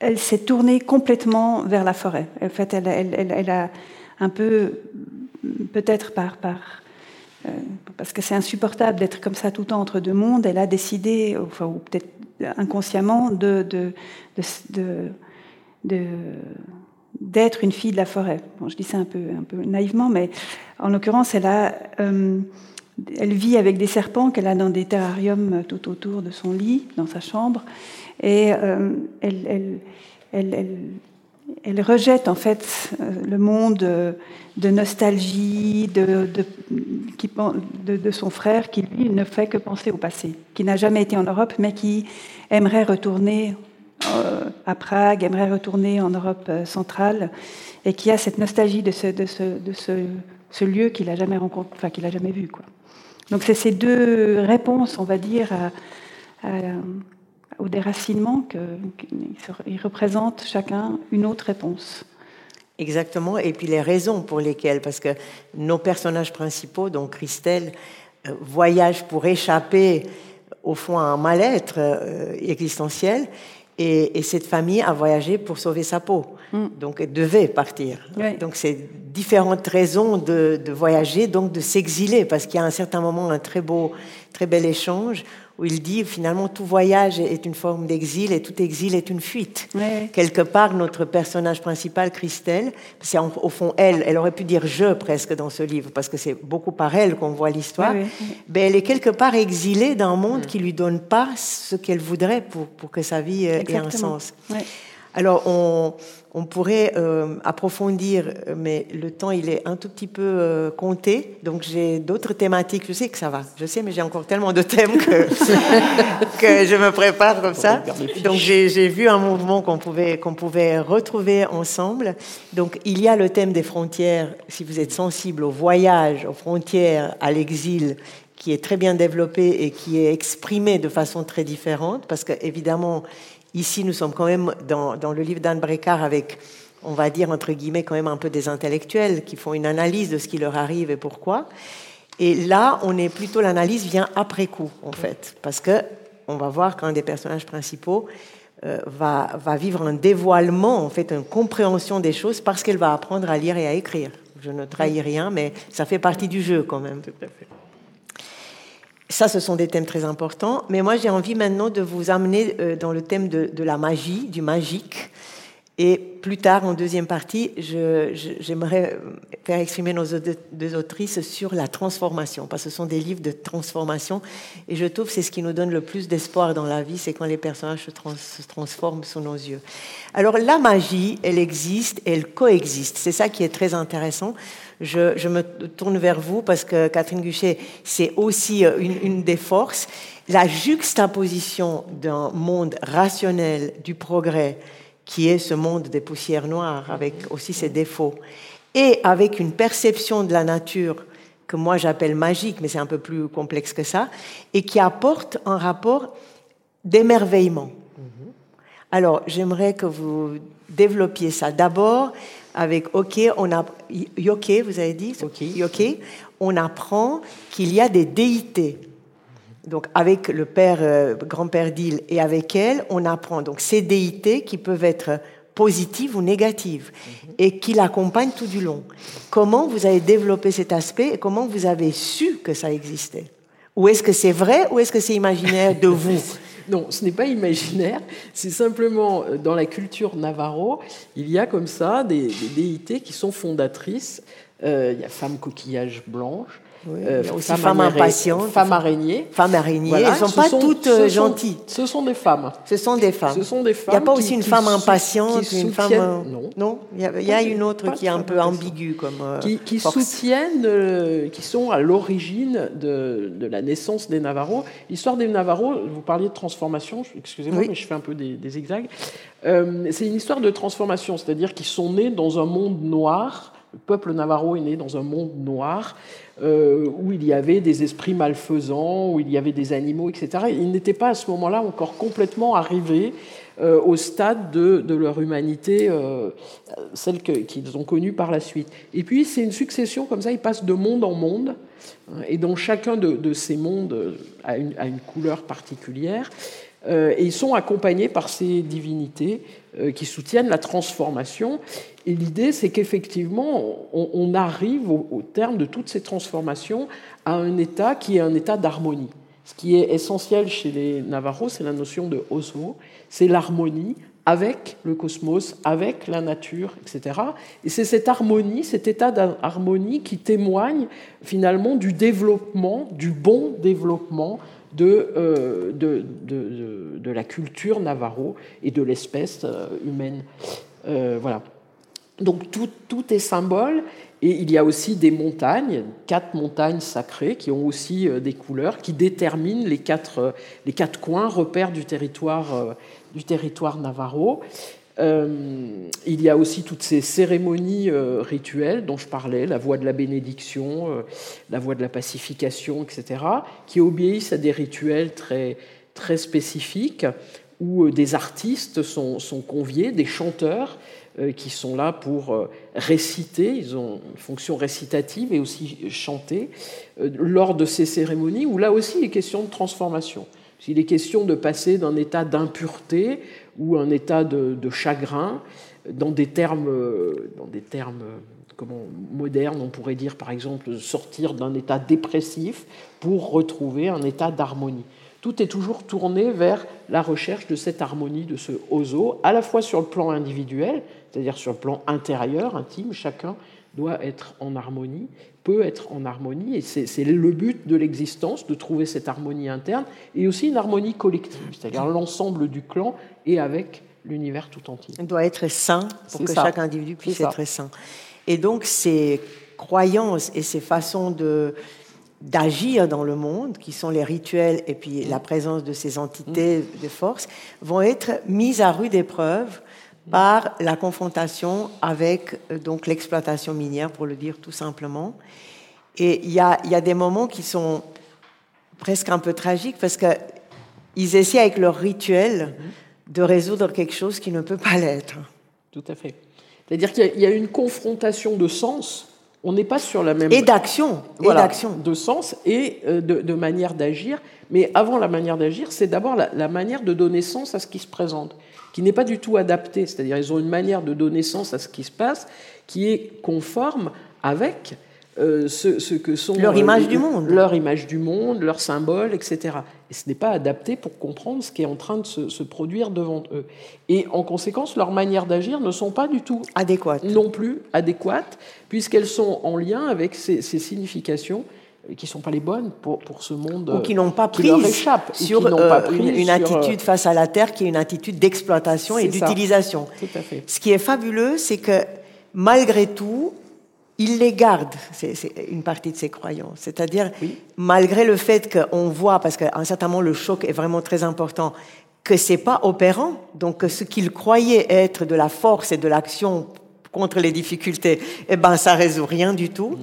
elle s'est tournée complètement vers la forêt. En fait, elle, elle, a un peu, peut-être par, par euh, parce que c'est insupportable d'être comme ça tout le temps entre deux mondes, elle a décidé, enfin, ou peut-être inconsciemment, d'être une fille de la forêt. Bon, je dis ça un peu, naïvement, mais en l'occurrence, euh, elle vit avec des serpents qu'elle a dans des terrariums tout autour de son lit, dans sa chambre, et elle, elle, rejette en fait le monde de nostalgie de, de, son frère qui lui ne fait que penser au passé, qui n'a jamais été en Europe, mais qui aimerait retourner à Prague, aimerait retourner en Europe centrale, et qui a cette nostalgie de ce, de ce, ce, lieu qu'il n'a jamais rencontré, enfin qu'il jamais vu. Donc c'est ces deux réponses, on va dire, au déracinement qu'ils représentent chacun une autre réponse. Exactement, et puis les raisons pour lesquelles, parce que nos personnages principaux, donc Christelle, euh, voyagent pour échapper au fond à un mal-être euh, existentiel, et, cette famille a voyagé pour sauver sa peau. Mm. Donc elle devait partir. Donc c'est différentes raisons de, de, voyager, donc de s'exiler, parce qu'il y a à un certain moment un très beau, très bel échange où il dit finalement tout voyage est une forme d'exil et tout exil est une fuite. Quelque part, notre personnage principal, Christelle, c'est au fond elle, elle aurait pu dire je presque dans ce livre, parce que c'est beaucoup par elle qu'on voit l'histoire, mais elle est quelque part exilée d'un monde qui lui donne pas ce qu'elle voudrait pour, pour que sa vie euh, ait un sens. Alors, on, on pourrait euh, approfondir, mais le temps, il est un tout petit peu euh, compté. Donc, j'ai d'autres thématiques. Je sais que ça va. Je sais, mais j'ai encore tellement de thèmes que, <laughs> que je me prépare comme ça. Donc, j'ai vu un mouvement qu'on pouvait, qu'on pouvait retrouver ensemble. Donc, il y a le thème des frontières. Si vous êtes sensible au voyage, aux frontières, à l'exil, qui est très bien développé et qui est exprimé de façon très différente, parce que évidemment, Ici, nous sommes quand même dans, le livre d'Anne Brécard avec, on va dire, entre guillemets, quand même un peu des intellectuels qui font une analyse de ce qui leur arrive et pourquoi. Et là, on est plutôt, l'analyse vient après coup, en fait, parce que on va voir qu'un des personnages principaux euh, va, va vivre un dévoilement, en fait, une compréhension des choses parce qu'elle va apprendre à lire et à écrire. Je ne trahis rien, mais ça fait partie du jeu quand même. Tout à fait. Ça, ce sont des thèmes très importants. Mais moi, j'ai envie maintenant de vous amener euh, dans le thème de, la magie, du magique. Et plus tard, en deuxième partie, j'aimerais faire exprimer nos deux autrices sur la transformation, parce que ce sont des livres de transformation. Et je trouve que c'est ce qui nous donne le plus d'espoir dans la vie, c'est quand les personnages se, se, transforment sous nos yeux. Alors la magie, elle existe, elle coexiste. C'est ça qui est très intéressant je, me tourne vers vous parce que Catherine Guchet, c'est aussi euh, une, des forces. La juxtaposition d'un monde rationnel du progrès, qui est ce monde des poussières noires, avec aussi ses défauts, et avec une perception de la nature que moi j'appelle magique, mais c'est un peu plus complexe que ça, et qui apporte un rapport d'émerveillement. Mm-hmm. Alors, j'aimerais que vous développiez ça. D'abord, avec OK, on a Yoke, vous avez dit? Yoke, on apprend qu'il y a des déités. Donc avec le père euh, grand-père d'île et avec elle, on apprend. Donc ces déités qui peuvent être positives ou négatives et qui l'accompagnent tout du long. Comment vous avez développé cet aspect et comment vous avez su que ça existait? Ou est-ce que c'est vrai ou est-ce que c'est imaginaire de vous? <laughs> Non, ce n'est pas imaginaire, c'est simplement euh, dans la culture navarro, il y a comme ça des, déités qui sont fondatrices. Euh, il y a femme coquillage blanche, oui, euh, aussi femmes impatientes. Femmes araignées. Femmes araignées. Elles ne sont pas toutes euh, gentilles. ce sont des femmes. Ce sont des femmes. Ce sont des femmes. Il n'y a pas aussi une femme impatiente, une femme. Euh, non. Non? Il y a, une autre qui est un peu ambiguë comme. qui, soutiennent, qui sont à l'origine de, de, la naissance des Navarros. L'histoire des Navarros, vous parliez de transformation, excusez-moi, mais je fais un peu des, des zigzags. c'est une histoire de transformation, c'est-à-dire qu'ils sont nés dans un monde noir. Le peuple navarro est né dans un monde noir euh, où il y avait des esprits malfaisants, où il y avait des animaux, etc. Ils n'étaient pas à ce moment-là encore complètement arrivés euh, au stade de, leur humanité, euh, celle qu'ils ont connue par la suite. Et puis c'est une succession comme ça, ils passent de monde en monde, hein, et dans chacun de, ces mondes a a une couleur particulière. Et ils sont accompagnés par ces divinités qui soutiennent la transformation. Et l'idée, c'est qu'effectivement, on, arrive au, terme de toutes ces transformations à un état qui est un état d'harmonie. Ce qui est essentiel chez les Navarros, c'est la notion de osmo, c'est l'harmonie avec le cosmos, avec la nature, etc. Et c'est cette harmonie, cet état d'harmonie qui témoigne finalement du développement, du bon développement de, euh, de, de, de la culture navarro et de l'espèce euh, humaine. Euh, voilà. Donc tout, tout, est symbole. Et il y a aussi des montagnes, quatre montagnes sacrées qui ont aussi des couleurs, qui déterminent les quatre, les quatre coins, repères du territoire du territoire navarro. Euh, il y a aussi toutes ces cérémonies euh, rituelles dont je parlais, la voie de la bénédiction, euh, la voie de la pacification, etc., qui obéissent à des rituels très, très spécifiques où des artistes sont, sont conviés, des chanteurs qui sont là pour réciter, ils ont une fonction récitative et aussi chanter, lors de ces cérémonies où là aussi il est question de transformation. S'il est question de passer d'un état d'impureté ou un état de, chagrin, dans des termes, dans des termes comment, modernes, on pourrait dire par exemple sortir d'un état dépressif pour retrouver un état d'harmonie. Tout est toujours tourné vers la recherche de cette harmonie, de ce ozo, à la fois sur le plan individuel, c'est-à-dire sur le plan intérieur, intime, chacun doit être en harmonie, peut être en harmonie, et c'est le but de l'existence, de trouver cette harmonie interne, et aussi une harmonie collective, c'est-à-dire l'ensemble du clan et avec l'univers tout entier. Il doit être sain pour que chaque individu puisse être sain. Et donc ces croyances et ces façons de d'agir dans le monde, qui sont les rituels et puis la présence de ces entités mm. de force, vont être mises à rude épreuve par la confrontation avec euh, donc l'exploitation minière, pour le dire tout simplement. Et il y a, y a, des moments qui sont presque un peu tragiques parce qu'ils essaient avec leur rituel de résoudre quelque chose qui ne peut pas l'être. Tout à fait. C'est-à-dire qu'il y a une confrontation de sens. On n'est pas sur la même. Et d'action. Voilà, et d'action. De sens et euh, de, de manière d'agir. Mais avant la manière d'agir, c'est d'abord la, la, manière de donner sens à ce qui se présente qui n'est pas du tout adapté. C'est-à-dire ils ont une manière de donner sens à ce qui se passe qui est conforme avec euh, ce, que sont leur image du monde, leur image du monde, leurs symboles, etc. Et ce n'est pas adapté pour comprendre ce qui est en train de se, produire devant eux. Et en conséquence, leurs manières d'agir ne sont pas du tout adéquates, non plus adéquates, puisqu'elles sont en lien avec ces significations qui ne sont pas les bonnes pour, pour ce monde ou qui n'ont pas pris sur une, attitude euh, face à la terre qui est une attitude d'exploitation et d'utilisation. Ce qui est fabuleux, c'est que malgré tout, ils les gardent, c'est une partie de ces croyances. C'est-à-dire, malgré le fait qu'on voit, parce qu'à un certain moment, le choc est vraiment très important, que c'est pas opérant, donc que ce qu'ils croyaient être de la force et de l'action contre les difficultés, eh ben, ça résout rien du tout. Mhm.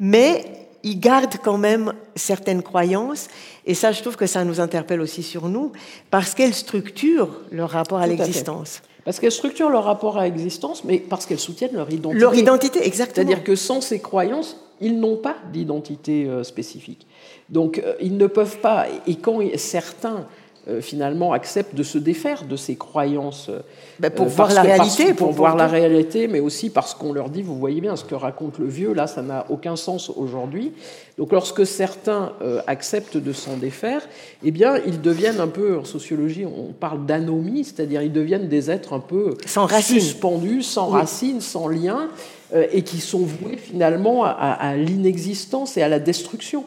Mais ils gardent quand même certaines croyances, et ça, je trouve que ça nous interpelle aussi sur nous, parce qu'elles structurent leur rapport à l'existence. Parce qu'elles structurent leur rapport à l'existence, mais parce qu'elles soutiennent leur identité. Leur identité, exactement. C'est-à-dire que sans ces croyances, ils n'ont pas d'identité euh, spécifique. Donc, euh, ils ne peuvent pas, et quand certains euh, finalement acceptent de se défaire de ces croyances euh, ben, pour voir la réalité, pour, voir la réalité, mais aussi parce qu'on leur dit, vous voyez bien ce que raconte le vieux, là, ça n'a aucun sens aujourd'hui. Donc, lorsque certains euh, acceptent de s'en défaire, eh bien, ils deviennent un peu, en sociologie, on parle d'anomie, c'est-à-dire ils deviennent des êtres un peu sans suspendus, sans racines, sans lien, et qui sont voués finalement à l'inexistence et à la destruction.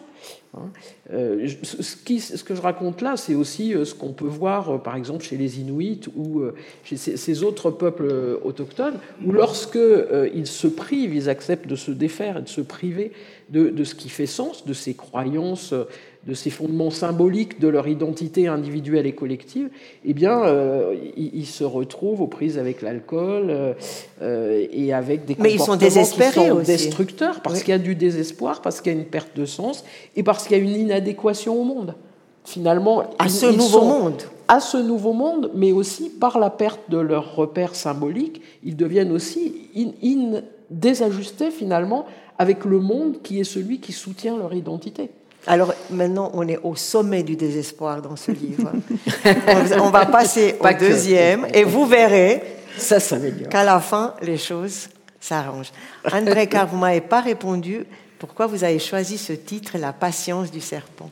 Hein. Euh, ce, que je raconte là, c'est aussi euh, ce qu'on peut voir, euh, par exemple, chez les Inuits ou chez ces, autres peuples autochtones, où lorsque ils se privent, ils acceptent de se défaire et de se priver de, de ce qui fait sens, de ces croyances de ces fondements symboliques de leur identité individuelle et collective, eh bien, euh, ils, se retrouvent aux prises avec l'alcool euh, et avec des Mais comportements ils sont qui sont destructeurs parce qu'il y a du désespoir, parce qu'il y a une perte de sens et parce qu'il y a une inadéquation au monde. Finalement, à ce nouveau monde. À ce nouveau monde, mais aussi par la perte de leurs repères symboliques, ils deviennent aussi in, désajustés finalement avec le monde qui est celui qui soutient leur identité. Alors maintenant, on est au sommet du désespoir dans ce livre. on va passer au deuxième et vous verrez ça qu'à la fin, les choses s'arrangent. André, car vous m'avez pas répondu pourquoi vous avez choisi ce titre, La patience du serpent?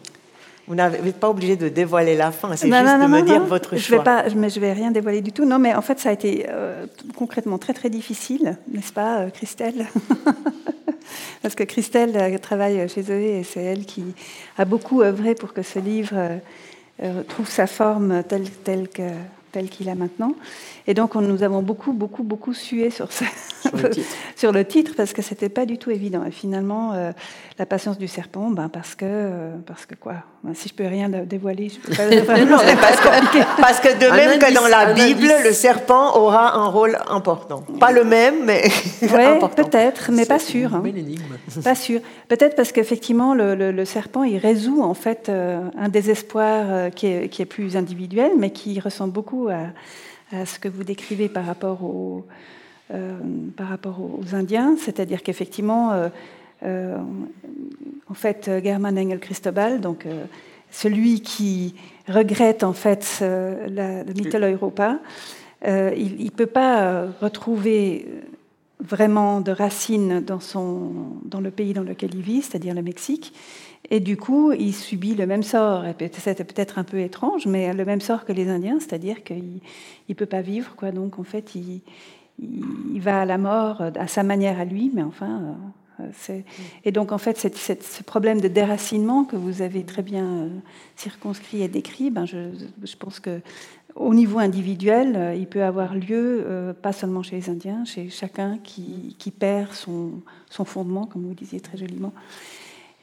Vous n'êtes pas obligé de dévoiler la fin, c'est juste de me dire votre choix. Je vais pas, mais je vais rien dévoiler du tout. Non, mais en fait, ça a été euh, concrètement très très difficile, n'est-ce pas, euh, Christelle? <laughs> Parce que Christelle euh, travaille chez eux et c'est elle qui a beaucoup œuvré pour que ce livre trouve sa forme telle, telle que tel qu'il a maintenant. Et donc, nous avons beaucoup, beaucoup, beaucoup sué sur, <laughs> sur, le, titre. parce que c'était pas du tout évident. Et finalement, euh, la patience du serpent, ben parce que, euh, parce que quoi? Ben, Si je peux rien dévoiler, je peux pas. <laughs> non, parce, que, parce que de même que dans la Bible, le serpent aura un rôle important. Pas le même, mais <laughs> ouais, peut-être, mais pas sûr. Hein. Pas sûr. Peut-être parce qu'effectivement, le, le, serpent, il résout en fait euh, un désespoir qui est, qui est plus individuel, mais qui ressemble beaucoup à ce que vous décrivez par rapport aux, euh, par rapport aux Indiens, c'est-à-dire qu'effectivement, euh, euh, en fait, German Engel Christobal, donc celui qui regrette en fait la, le Mitteleuropa, il ne peut pas retrouver vraiment de racines dans, son, dans le pays dans lequel il vit, c'est-à-dire le Mexique. Et du coup, il subit le même sort. C'est peut-être un peu étrange, mais le même sort que les Indiens, c'est-à-dire qu'il ne peut pas vivre. Quoi. Donc, en fait, il, il, va à la mort à sa manière à lui, mais enfin. Euh, et donc, en fait, ce problème de déracinement que vous avez très bien euh, circonscrit et décrit, ben je, je pense que au niveau individuel, euh, il peut avoir lieu, pas seulement chez les Indiens, chez chacun qui, perd son, fondement, comme vous disiez très joliment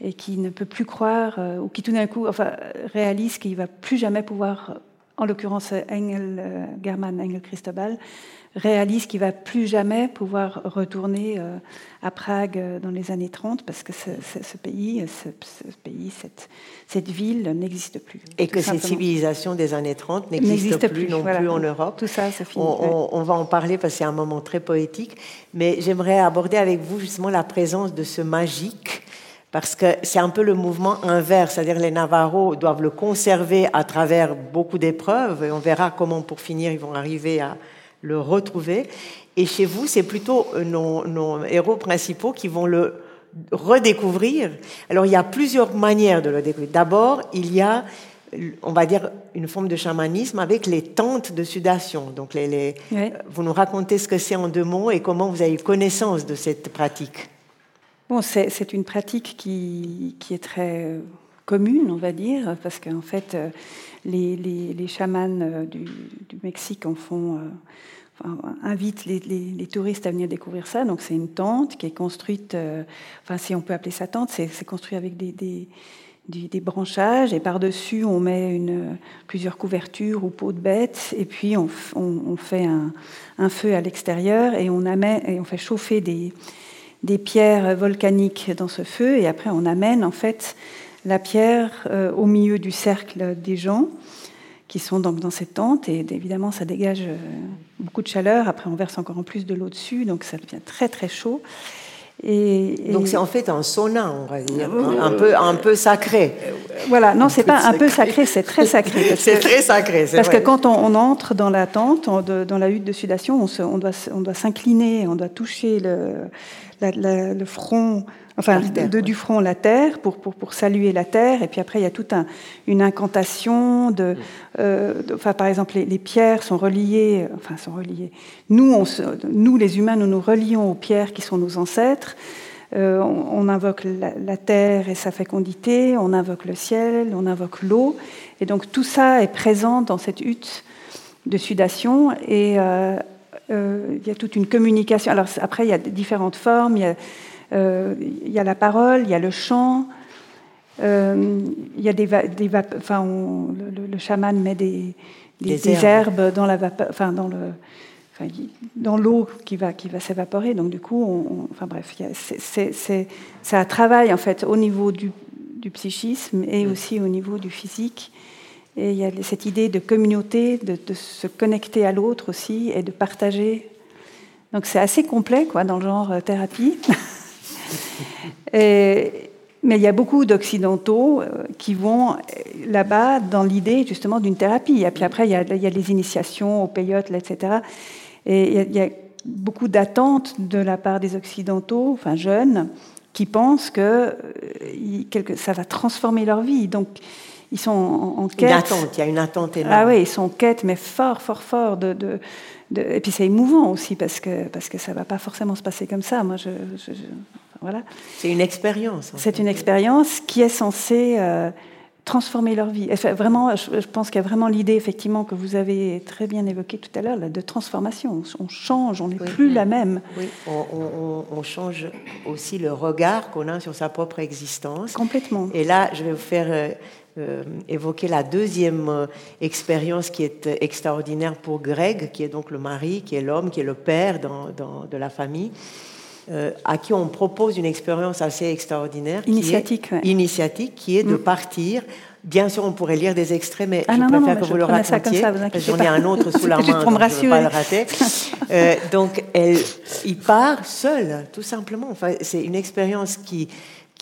et qui ne peut plus croire, euh, ou qui tout d'un coup enfin, réalise qu'il ne va plus jamais pouvoir, en l'occurrence Engel, euh, German Engel Christobal, réalise qu'il va plus jamais pouvoir retourner euh, à Prague dans les années 30 parce que ce, pays, ce, pays cette, cette ville n'existe plus. Et que cette civilisation des années 30 n'existe plus, non plus en Europe. Tout ça, ça finit. On, on, va en parler parce que c'est un moment très poétique, mais j'aimerais aborder avec vous justement la présence de ce magique parce que c'est un peu le mouvement inverse, c'est-à-dire les Navarros doivent le conserver à travers beaucoup d'épreuves, et on verra comment pour finir ils vont arriver à le retrouver. Et chez vous, c'est plutôt nos, héros principaux qui vont le redécouvrir. Alors il y a plusieurs manières de le découvrir. D'abord, il y a on va dire, une forme de chamanisme avec les tentes de sudation. Donc, les, vous nous racontez ce que c'est en deux mots et comment vous avez eu connaissance de cette pratique. Bon, c'est une pratique qui, qui, est très commune, on va dire, parce qu'en fait, euh, les, chamans euh, du, Mexique en font, euh, invitent les, touristes à venir découvrir ça. Donc, c'est une tente qui est construite, enfin, si on peut appeler ça tente, c'est construit avec des, des branchages et par-dessus on met plusieurs couvertures ou peaux de bêtes et puis on, fait un, feu à l'extérieur et on, amène, et on fait chauffer des, des pierres volcaniques dans ce feu et après on amène en fait la pierre euh, au milieu du cercle des gens qui sont donc dans cette tente et évidemment ça dégage euh, beaucoup de chaleur. Après on verse encore en plus de l'eau dessus donc ça devient très très chaud. Et, Donc c'est en fait un sauna, on va dire, un, peu, un peu sacré. Voilà, non, c'est pas un peu sacré, c'est très sacré. C'est très sacré, Parce que quand on, entre dans la tente, dans la hutte de sudation, on, on doit, on doit s'incliner, on doit toucher le, le front, enfin de, du front la terre pour, pour, pour, saluer la terre. Et puis après, il y a toute un, une incantation. De, euh, enfin, par exemple, les, pierres sont reliées, enfin sont reliées. Nous, on nous, les humains, nous nous relions aux pierres qui sont nos ancêtres. Euh, on, invoque la, terre et sa fécondité, on invoque le ciel, on invoque l'eau. Et donc tout ça est présent dans cette hutte de sudation. Et euh, il y a toute une communication. Alors après, il y a différentes formes. Il y a, euh, il y a la parole, il y a le chant. Euh, il y a des, des enfin, le, le, chaman met des, des, herbes. dans la enfin, dans le dans l'eau qui va, qui va s'évaporer. Donc, du coup, on, enfin bref, c'est, ça travaille en fait au niveau du, du psychisme et aussi au niveau du physique. Et il y a cette idée de communauté, de, se connecter à l'autre aussi et de partager. Donc c'est assez complet quoi, dans le genre euh, thérapie. <laughs> mais il y a beaucoup d'occidentaux euh, qui vont euh, là-bas dans l'idée justement d'une thérapie. Et puis après, il y, a, les initiations au peyote, etc. Et il y, a, beaucoup d'attentes de la part des occidentaux, enfin jeunes, qui pensent que ça va transformer leur vie. Donc ils sont en, quête. Une attente, il y a une attente énorme. Ah oui, ils sont en quête, mais fort, fort, fort. De, de, et puis c'est émouvant aussi parce que, parce que ça ne va pas forcément se passer comme ça. Moi, je, voilà. C'est une expérience. C'est une expérience qui est censée euh, transformer leur vie. vraiment, je, pense qu'il y a vraiment l'idée, effectivement, que vous avez très bien évoquée tout à l'heure, de transformation. On change, on n'est plus la même. Oui, on, change aussi le regard qu'on a sur sa propre existence. Complètement. Et là, je vais vous faire euh, euh, évoquer la deuxième euh, expérience qui est extraordinaire pour Greg, qui est donc le mari, qui est l'homme, qui est le père dans, de la famille. à qui on propose une expérience assez extraordinaire. Initiatique. Qui est, Initiatique, qui est de mm. partir. Bien sûr, on pourrait lire des extraits, mais ah je préfère que vous le racontiez. J'en ai un autre sous <laughs> la main, donc je ne pas le rater. <laughs> donc, elle, il part seul, tout simplement. Enfin, c'est une expérience qui,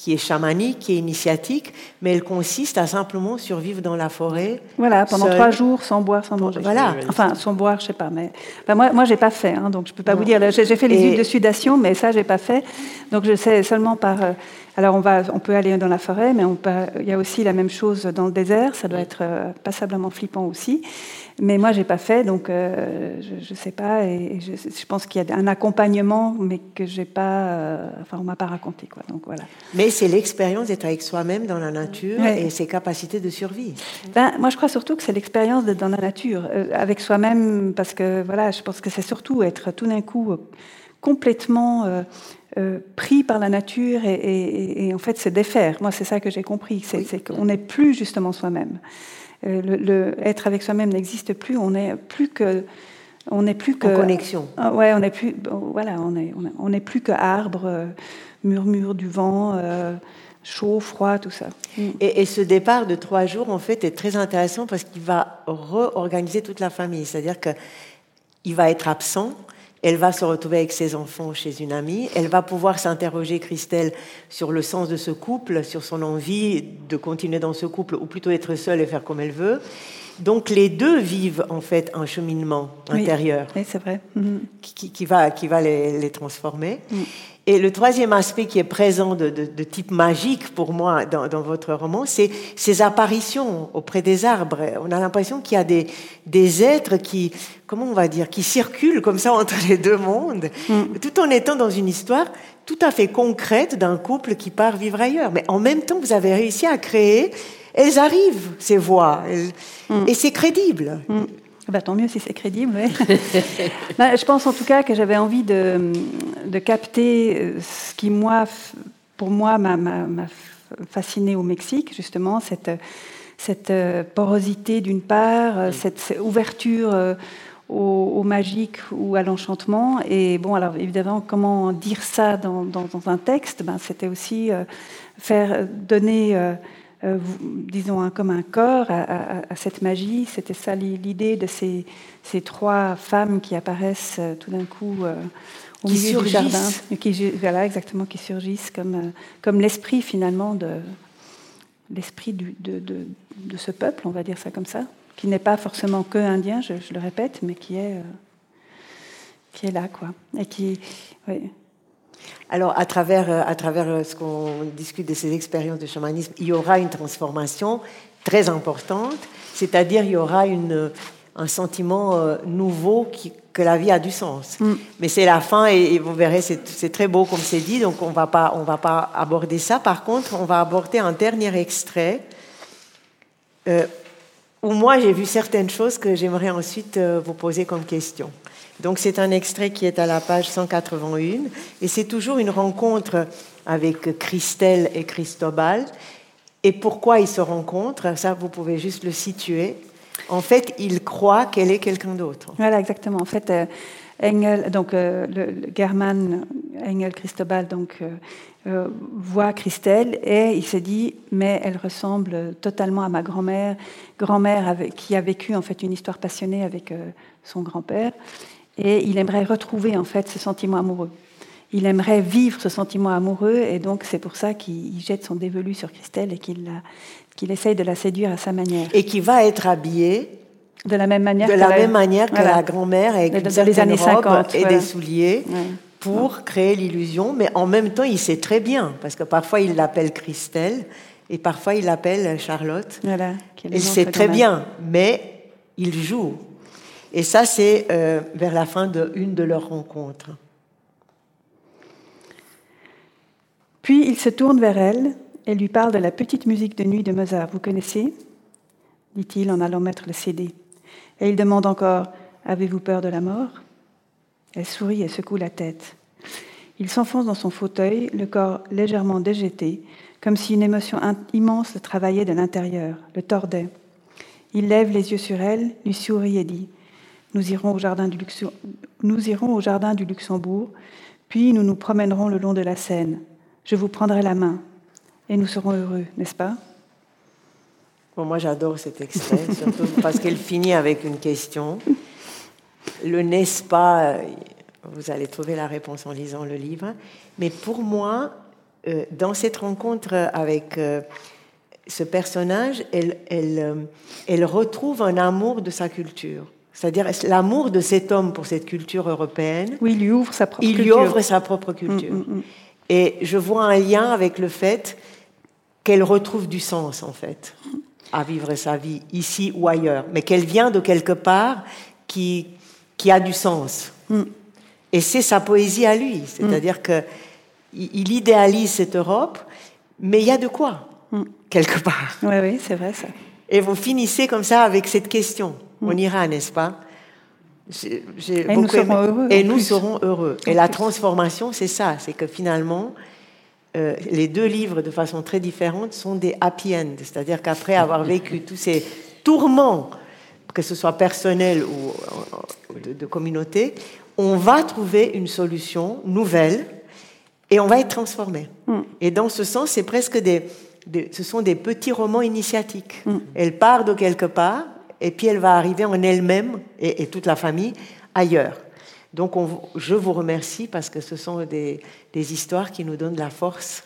qui est chamanique, qui est initiatique, mais elle consiste à simplement survivre dans la forêt. Voilà, pendant trois jours, sans boire, sans manger. Voilà. Enfin, sans boire, je sais pas, mais moi, moi, j'ai pas fait, hein, donc je peux pas vous dire. J'ai fait les huiles de sudation, mais ça, j'ai pas fait. Donc je sais seulement par. Euh, alors on va, on peut aller dans la forêt, mais on peut, il y a aussi la même chose dans le désert. Ça doit être euh, passablement flippant aussi. Mais moi, j'ai pas fait, donc euh, je ne sais pas. Et, je, pense qu'il y a un accompagnement, mais que j'ai pas. Euh, enfin, on m'a pas raconté, quoi. Donc voilà. Mais c'est l'expérience d'être avec soi-même dans la nature et ses capacités de survie. Ben, moi, je crois surtout que c'est l'expérience d'être dans la nature, euh, avec soi-même, parce que voilà, je pense que c'est surtout être tout d'un coup complètement pris par la nature et, et, et en fait se défaire. Moi, c'est ça que j'ai compris, c'est qu'on n'est plus justement soi-même. Euh, le, être avec soi-même n'existe plus. On n'est plus que on n'est plus que en connexion. Ah, ouais, on n'est plus voilà, on est on n'est plus que arbre, euh, murmure du vent. Euh, chaud, froid, tout ça. Mm. Et, et, ce départ de trois jours, en fait, est très intéressant parce qu'il va réorganiser toute la famille. C'est-à-dire qu'il va être absent, elle va se retrouver avec ses enfants chez une amie. Elle va pouvoir s'interroger, Christelle, sur le sens de ce couple, sur son envie de continuer dans ce couple, ou plutôt être seule et faire comme elle veut. Donc les deux vivent en fait un cheminement intérieur. Oui, c'est vrai. Mm-hmm. Qui, va, qui va les, transformer. Et le troisième aspect qui est présent de, type magique pour moi dans, votre roman, c'est ces apparitions auprès des arbres. On a l'impression qu'il y a des, des êtres qui, comment on va dire, qui circulent comme ça entre les deux mondes, mm. tout en étant dans une histoire tout à fait concrète d'un couple qui part vivre ailleurs. Mais en même temps, vous avez réussi à créer, elles arrivent, ces voix, mm. et c'est crédible. Mm. Bah, tant mieux si c'est crédible. <laughs> Bah, je pense en tout cas que j'avais envie de, de, capter euh, ce qui, moi, pour moi, m'a fasciné au Mexique, justement, cette, cette euh, porosité d'une part, euh, cette, ouverture au, magique ou à l'enchantement. Et bon, alors évidemment, comment dire ça dans, dans, un texte? Ben, C'était aussi faire donner euh, disons, comme un corps à, cette magie. C'était ça l'idée de ces, ces, trois femmes qui apparaissent euh, tout d'un coup euh, au milieu du jardin. Qui, voilà, exactement, qui surgissent comme, comme l'esprit finalement de l'esprit de, de, de, ce peuple, on va dire ça comme ça, qui n'est pas forcément que indien, je, le répète, mais qui est, qui est là, quoi. Et qui, alors, à travers, euh, à travers euh, ce qu'on discute de ces expériences de chamanisme, il y aura une transformation très importante, c'est-à-dire il y aura une, un sentiment euh, nouveau qui, que la vie a du sens. Mm. Mais c'est la fin et, vous verrez, c'est très beau comme c'est dit, donc on va pas, on va pas aborder ça. Par contre, on va aborder un dernier extrait où moi j'ai vu certaines choses que j'aimerais ensuite vous poser comme question. Donc c'est un extrait qui est à la page 181 et c'est toujours une rencontre avec Christelle et Christobal. Et pourquoi ils se rencontrent, ça vous pouvez juste le situer. En fait, ils croient qu'elle est quelqu'un d'autre. Voilà, exactement. En fait, euh, Engel, donc euh, le, German Engel Christobal, donc euh, voit Christelle et il se dit mais elle ressemble totalement à ma grand-mère, grand-mère qui a vécu en fait une histoire passionnée avec son grand-père et il aimerait retrouver en fait ce sentiment amoureux. Il aimerait vivre ce sentiment amoureux et donc c'est pour ça qu'il jette son dévolu sur Christelle et qu'il qu'il essaye de la séduire à sa manière. Et qui va être habillé de la même manière, de que, la, même manière que la grand-mère avec une les années 50, et des souliers pour créer l'illusion. Mais en même temps, il sait très bien parce que parfois il l'appelle Christelle Et parfois, il l'appelle Charlotte. Voilà, et c'est très bien, mais il joue. Et ça, c'est euh, vers la fin d'une de, leurs rencontres. Puis il se tourne vers elle et lui parle de la petite musique de nuit de Mozart. Vous connaissez? dit-il en allant mettre le CD. Et il demande encore Avez-vous peur de la mort? Elle sourit et secoue la tête. Il s'enfonce dans son fauteuil, le corps légèrement déjeté, comme si une émotion immense le travaillait de l'intérieur, le tordait. Il lève les yeux sur elle, lui sourit et dit nous irons, au jardin du nous irons au jardin du Luxembourg, puis nous nous promènerons le long de la Seine. Je vous prendrai la main, et nous serons heureux, n'est-ce pas? Moi, j'adore cet extrait, <laughs> surtout parce qu'elle finit avec une question. Le n'est-ce pas Vous allez trouver la réponse en lisant le livre. Mais pour moi, euh, dans cette rencontre avec euh, ce personnage, elle, elle, euh, elle retrouve un amour de sa culture. C'est-à-dire l'amour de cet homme pour cette culture européenne. Oui, il lui ouvre sa propre il culture. Il lui ouvre sa propre culture. Mm, mm, mm. Et je vois un lien avec le fait qu'elle retrouve du sens, en fait à vivre sa vie ici ou ailleurs, mais qu'elle vient de quelque part qui, qui a du sens. Mm. Et c'est sa poésie à lui, c'est-à-dire qu'il mm. que il idéalise cette Europe, mais il y a de quoi, mm. quelque part. Oui, oui, c'est vrai ça. Et vous finissez comme ça avec cette question. On ira, n'est-ce pas? Et nous serons heureux. Et nous serons heureux. Et la transformation, c'est ça, c'est que finalement, euh, les deux livres, de façon très différente, sont des happy end. C'est-à-dire qu'après avoir <laughs> vécu tous ces tourments, que ce soit personnel ou de, communauté, on va trouver une solution nouvelle et on va être transformé. Mm. Et dans ce sens, c'est presque des, ce sont des petits romans initiatiques. Mm. Elle part de quelque part et puis elle va arriver en elle-même et, toute la famille ailleurs. Donc je vous remercie parce que ce sont des, histoires qui nous donnent de la force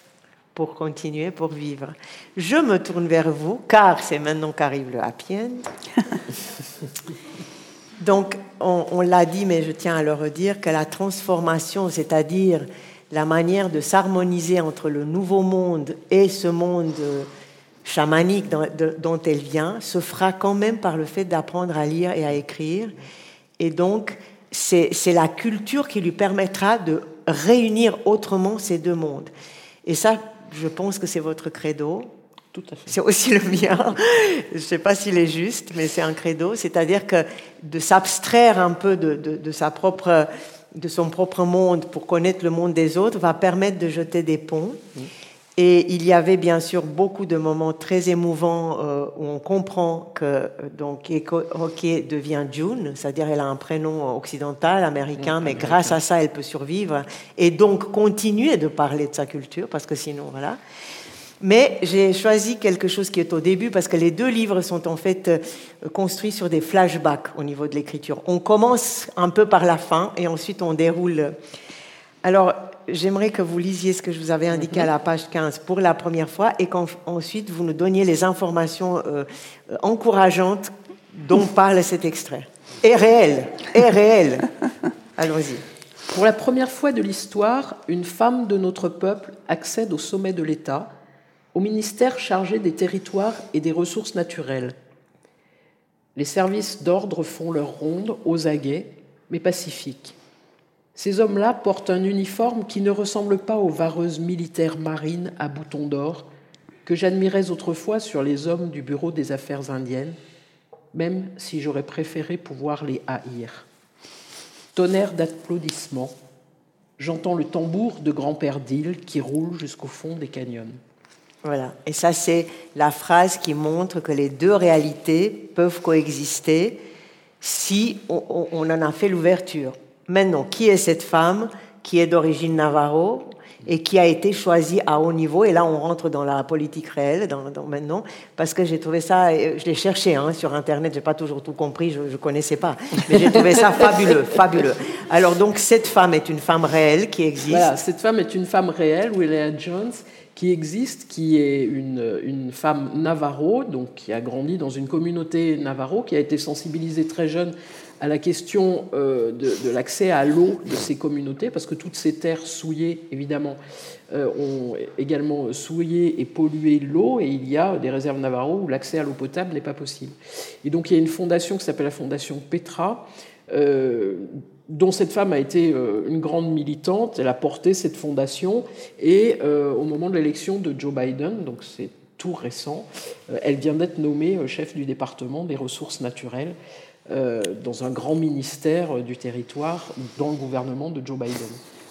pour continuer, pour vivre. Je me tourne vers vous, car c'est maintenant qu'arrive le happy end. <laughs> Donc, on, l'a dit, mais je tiens à le redire, que la transformation, c'est-à-dire la manière de s'harmoniser entre le nouveau monde et ce monde chamanique dont elle vient, se fera quand même par le fait d'apprendre à lire et à écrire. Et donc, c'est la culture qui lui permettra de réunir autrement ces deux mondes. Et ça, je pense que c'est votre credo. Tout à fait. C'est aussi le mien. <laughs> Je ne sais pas s'il est juste, mais c'est un credo. C'est-à-dire que de s'abstraire un peu de, de, sa propre, de son propre monde pour connaître le monde des autres va permettre de jeter des ponts. Et il y avait bien sûr beaucoup de moments très émouvants euh, où on comprend que euh, donc Hockey devient June, c'est-à-dire elle a un prénom occidental, américain, mais grâce à ça elle peut survivre et donc continuer de parler de sa culture parce que sinon voilà. Mais j'ai choisi quelque chose qui est au début parce que les deux livres sont en fait euh, construits sur des flashbacks au niveau de l'écriture. On commence un peu par la fin et ensuite on déroule. Alors j'aimerais que vous lisiez ce que je vous avais indiqué à la page 15 pour la première fois et qu'ensuite vous nous donniez les informations euh, encourageantes dont parle cet extrait. Et réel, et réel. Allons-y. Pour la première fois de l'histoire, une femme de notre peuple accède au sommet de l'État, au ministère chargé des territoires et des ressources naturelles. Les services d'ordre font leur ronde aux aguets, mais pacifiques. Ces hommes-là portent un uniforme qui ne ressemble pas aux vareuses militaires marines à boutons d'or que j'admirais autrefois sur les hommes du Bureau des Affaires indiennes, même si j'aurais préféré pouvoir les haïr. Tonnerre d'applaudissements, j'entends le tambour de grand-père d'île qui roule jusqu'au fond des canyons. Voilà, et ça c'est la phrase qui montre que les deux réalités peuvent coexister si on en a fait l'ouverture. Maintenant, qui est cette femme qui est d'origine navarro et qui a été choisie à haut niveau? Et là, on rentre dans la politique réelle dans, maintenant, parce que j'ai trouvé ça, je l'ai cherché hein, sur Internet, j'ai pas toujours tout compris, je ne connaissais pas, mais j'ai trouvé ça <laughs> fabuleux, fabuleux. Alors donc, cette femme est une femme réelle qui existe. Voilà, cette femme est une femme réelle, William Jones, qui existe, qui est une, une, femme navarro, donc qui a grandi dans une communauté navarro, qui a été sensibilisée très jeune à la question de, de l'accès à l'eau de ces communautés, parce que toutes ces terres souillées, évidemment, ont également souillé et pollué l'eau, et il y a des réserves Navarro où l'accès à l'eau potable n'est pas possible. Et donc il y a une fondation qui s'appelle la Fondation Petra, dont cette femme a été euh, une grande militante. Elle a porté cette fondation et euh, au moment de l'élection de Joe Biden, donc c'est tout récent, euh, elle vient d'être nommée chef du département des ressources naturelles dans un grand ministère du territoire dans le gouvernement de Joe Biden.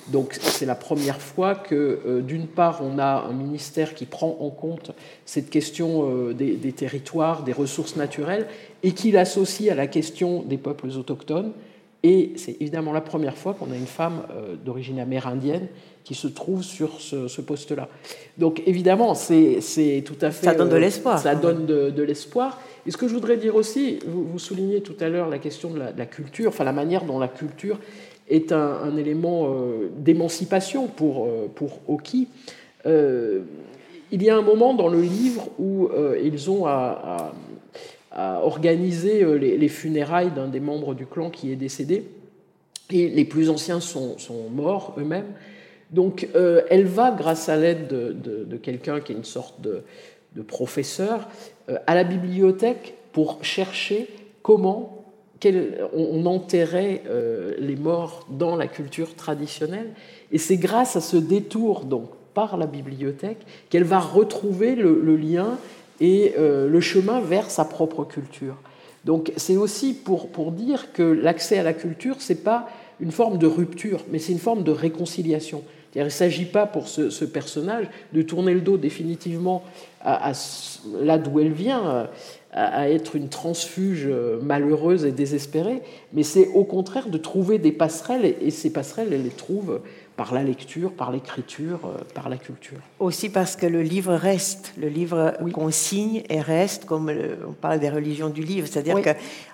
Donc c'est la première fois que, d'une part, on a un ministère qui prend en compte cette question des, territoires, des ressources naturelles, et qui l'associe à la question des peuples autochtones, et c'est évidemment la première fois qu'on a une femme euh, d'origine amérindienne qui se trouve sur ce, poste-là. Donc évidemment, c'est tout à fait... Ça donne de euh, l'espoir. Ça donne de, l'espoir. Et ce que je voudrais dire aussi, vous, soulignez tout à l'heure la question de la, culture, enfin la manière dont la culture est un, élément euh, d'émancipation pour, pour Oki. il y a un moment dans le livre où ils ont à a organisé euh, les, funérailles d'un des membres du clan qui est décédé. Et les plus anciens sont, morts eux-mêmes. Donc euh, elle va, grâce à l'aide de, quelqu'un qui est une sorte de, professeur, euh, à la bibliothèque pour chercher comment on enterrait les morts dans la culture traditionnelle. Et c'est grâce à ce détour donc, par la bibliothèque qu'elle va retrouver le lien et euh, le chemin vers sa propre culture. Donc c'est aussi pour, pour dire que l'accès à la culture, ce n'est pas une forme de rupture, mais c'est une forme de réconciliation. Il ne s'agit pas pour ce, personnage de tourner le dos définitivement à, là d'où elle vient, à, à, être une transfuge malheureuse et désespérée, mais c'est au contraire de trouver des passerelles, et ces passerelles, elle les trouve par la lecture, par l'écriture, euh, par la culture. Aussi parce que le livre reste, le livre qu'on signe et reste, comme on parle des religions du livre, c'est-à-dire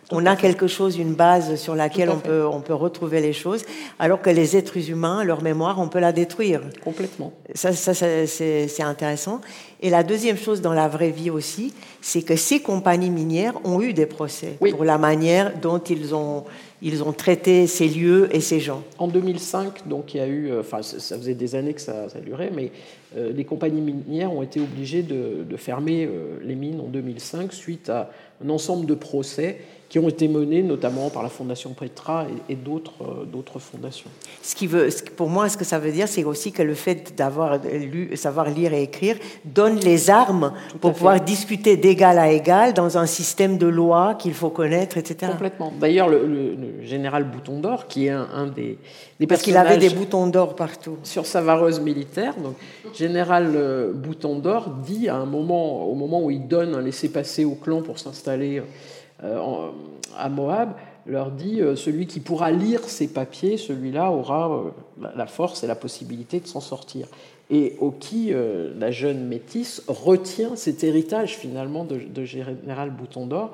qu'on a quelque chose, une base sur laquelle on peut, on peut retrouver les choses, alors que les êtres humains, leur mémoire, on peut la détruire. Complètement. Ça, ça c'est intéressant. Et la deuxième chose dans la vraie vie aussi, c'est que ces compagnies minières ont eu des procès pour la manière dont ils ont ils ont traité ces lieux et ces gens. En 2005, donc il y a eu, euh, enfin ça faisait des années que ça, durait, mais les compagnies minières ont été obligées de, de fermer euh, les mines en 2005 suite à un ensemble de procès qui ont été menés notamment par la Fondation Petra et, d'autres, euh, d'autres fondations. Ce qui veut, pour moi, ce que ça veut dire, c'est aussi que le fait d'avoir lu, savoir lire et écrire donne les armes pour pouvoir discuter d'égal à égal dans un système de loi qu'il faut connaître, etc. Complètement. D'ailleurs, le, général Bouton d'Or, qui est un, des, des Parce qu'il avait des boutons d'or partout. Sur sa vareuse militaire, donc général euh, Bouton d'Or dit à un moment, au moment où il donne un laissez-passer au clan pour s'installer euh, à Moab, leur dit euh, celui qui pourra lire ces papiers, celui-là aura la force et la possibilité de s'en sortir. Et Oki, la jeune métisse, retient cet héritage finalement de, Général Bouton d'Or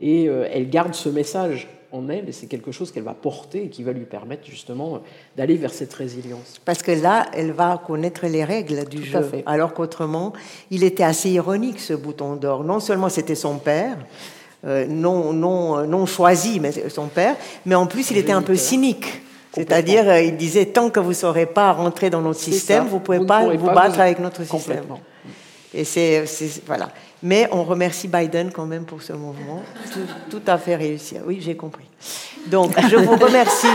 et elle garde ce message en elle et c'est quelque chose qu'elle va porter et qui va lui permettre justement d'aller vers cette résilience. Parce que là, elle va connaître les règles du jeu, alors qu'autrement, il était assez ironique ce Bouton d'Or. Non seulement c'était son père, euh, non, non, euh, non choisi, mais son père, mais en plus il était un peu cynique. C'est-à-dire, euh, il disait tant que vous ne saurez pas rentrer dans notre système, vous ne pouvez pas vous battre avec notre système. Et c'est voilà. Mais on remercie Biden quand même pour ce mouvement, tout, à fait réussi. Oui, j'ai compris. Donc, je vous remercie.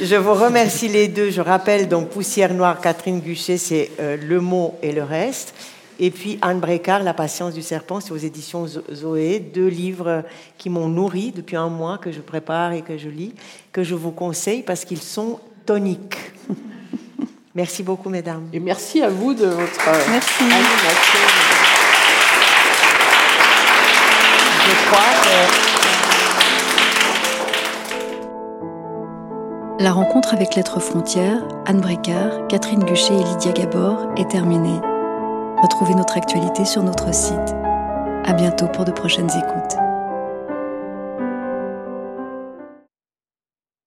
Je vous remercie les deux. Je rappelle donc Poussière Noire, Catherine Guchet, c'est Le mot et le reste. Et puis Anne Brécard, La patience du serpent, c'est aux éditions Zoé, deux livres qui m'ont nourri depuis un mois, que je prépare et que je lis, que je vous conseille parce qu'ils sont toniques. Merci beaucoup, mesdames. Et merci à vous de votre merci. animation. La rencontre avec l'être frontière, Anne Brécard, Catherine Guchet et Lydia Gabor est terminée. Retrouvez notre actualité sur notre site. À bientôt pour de prochaines écoutes.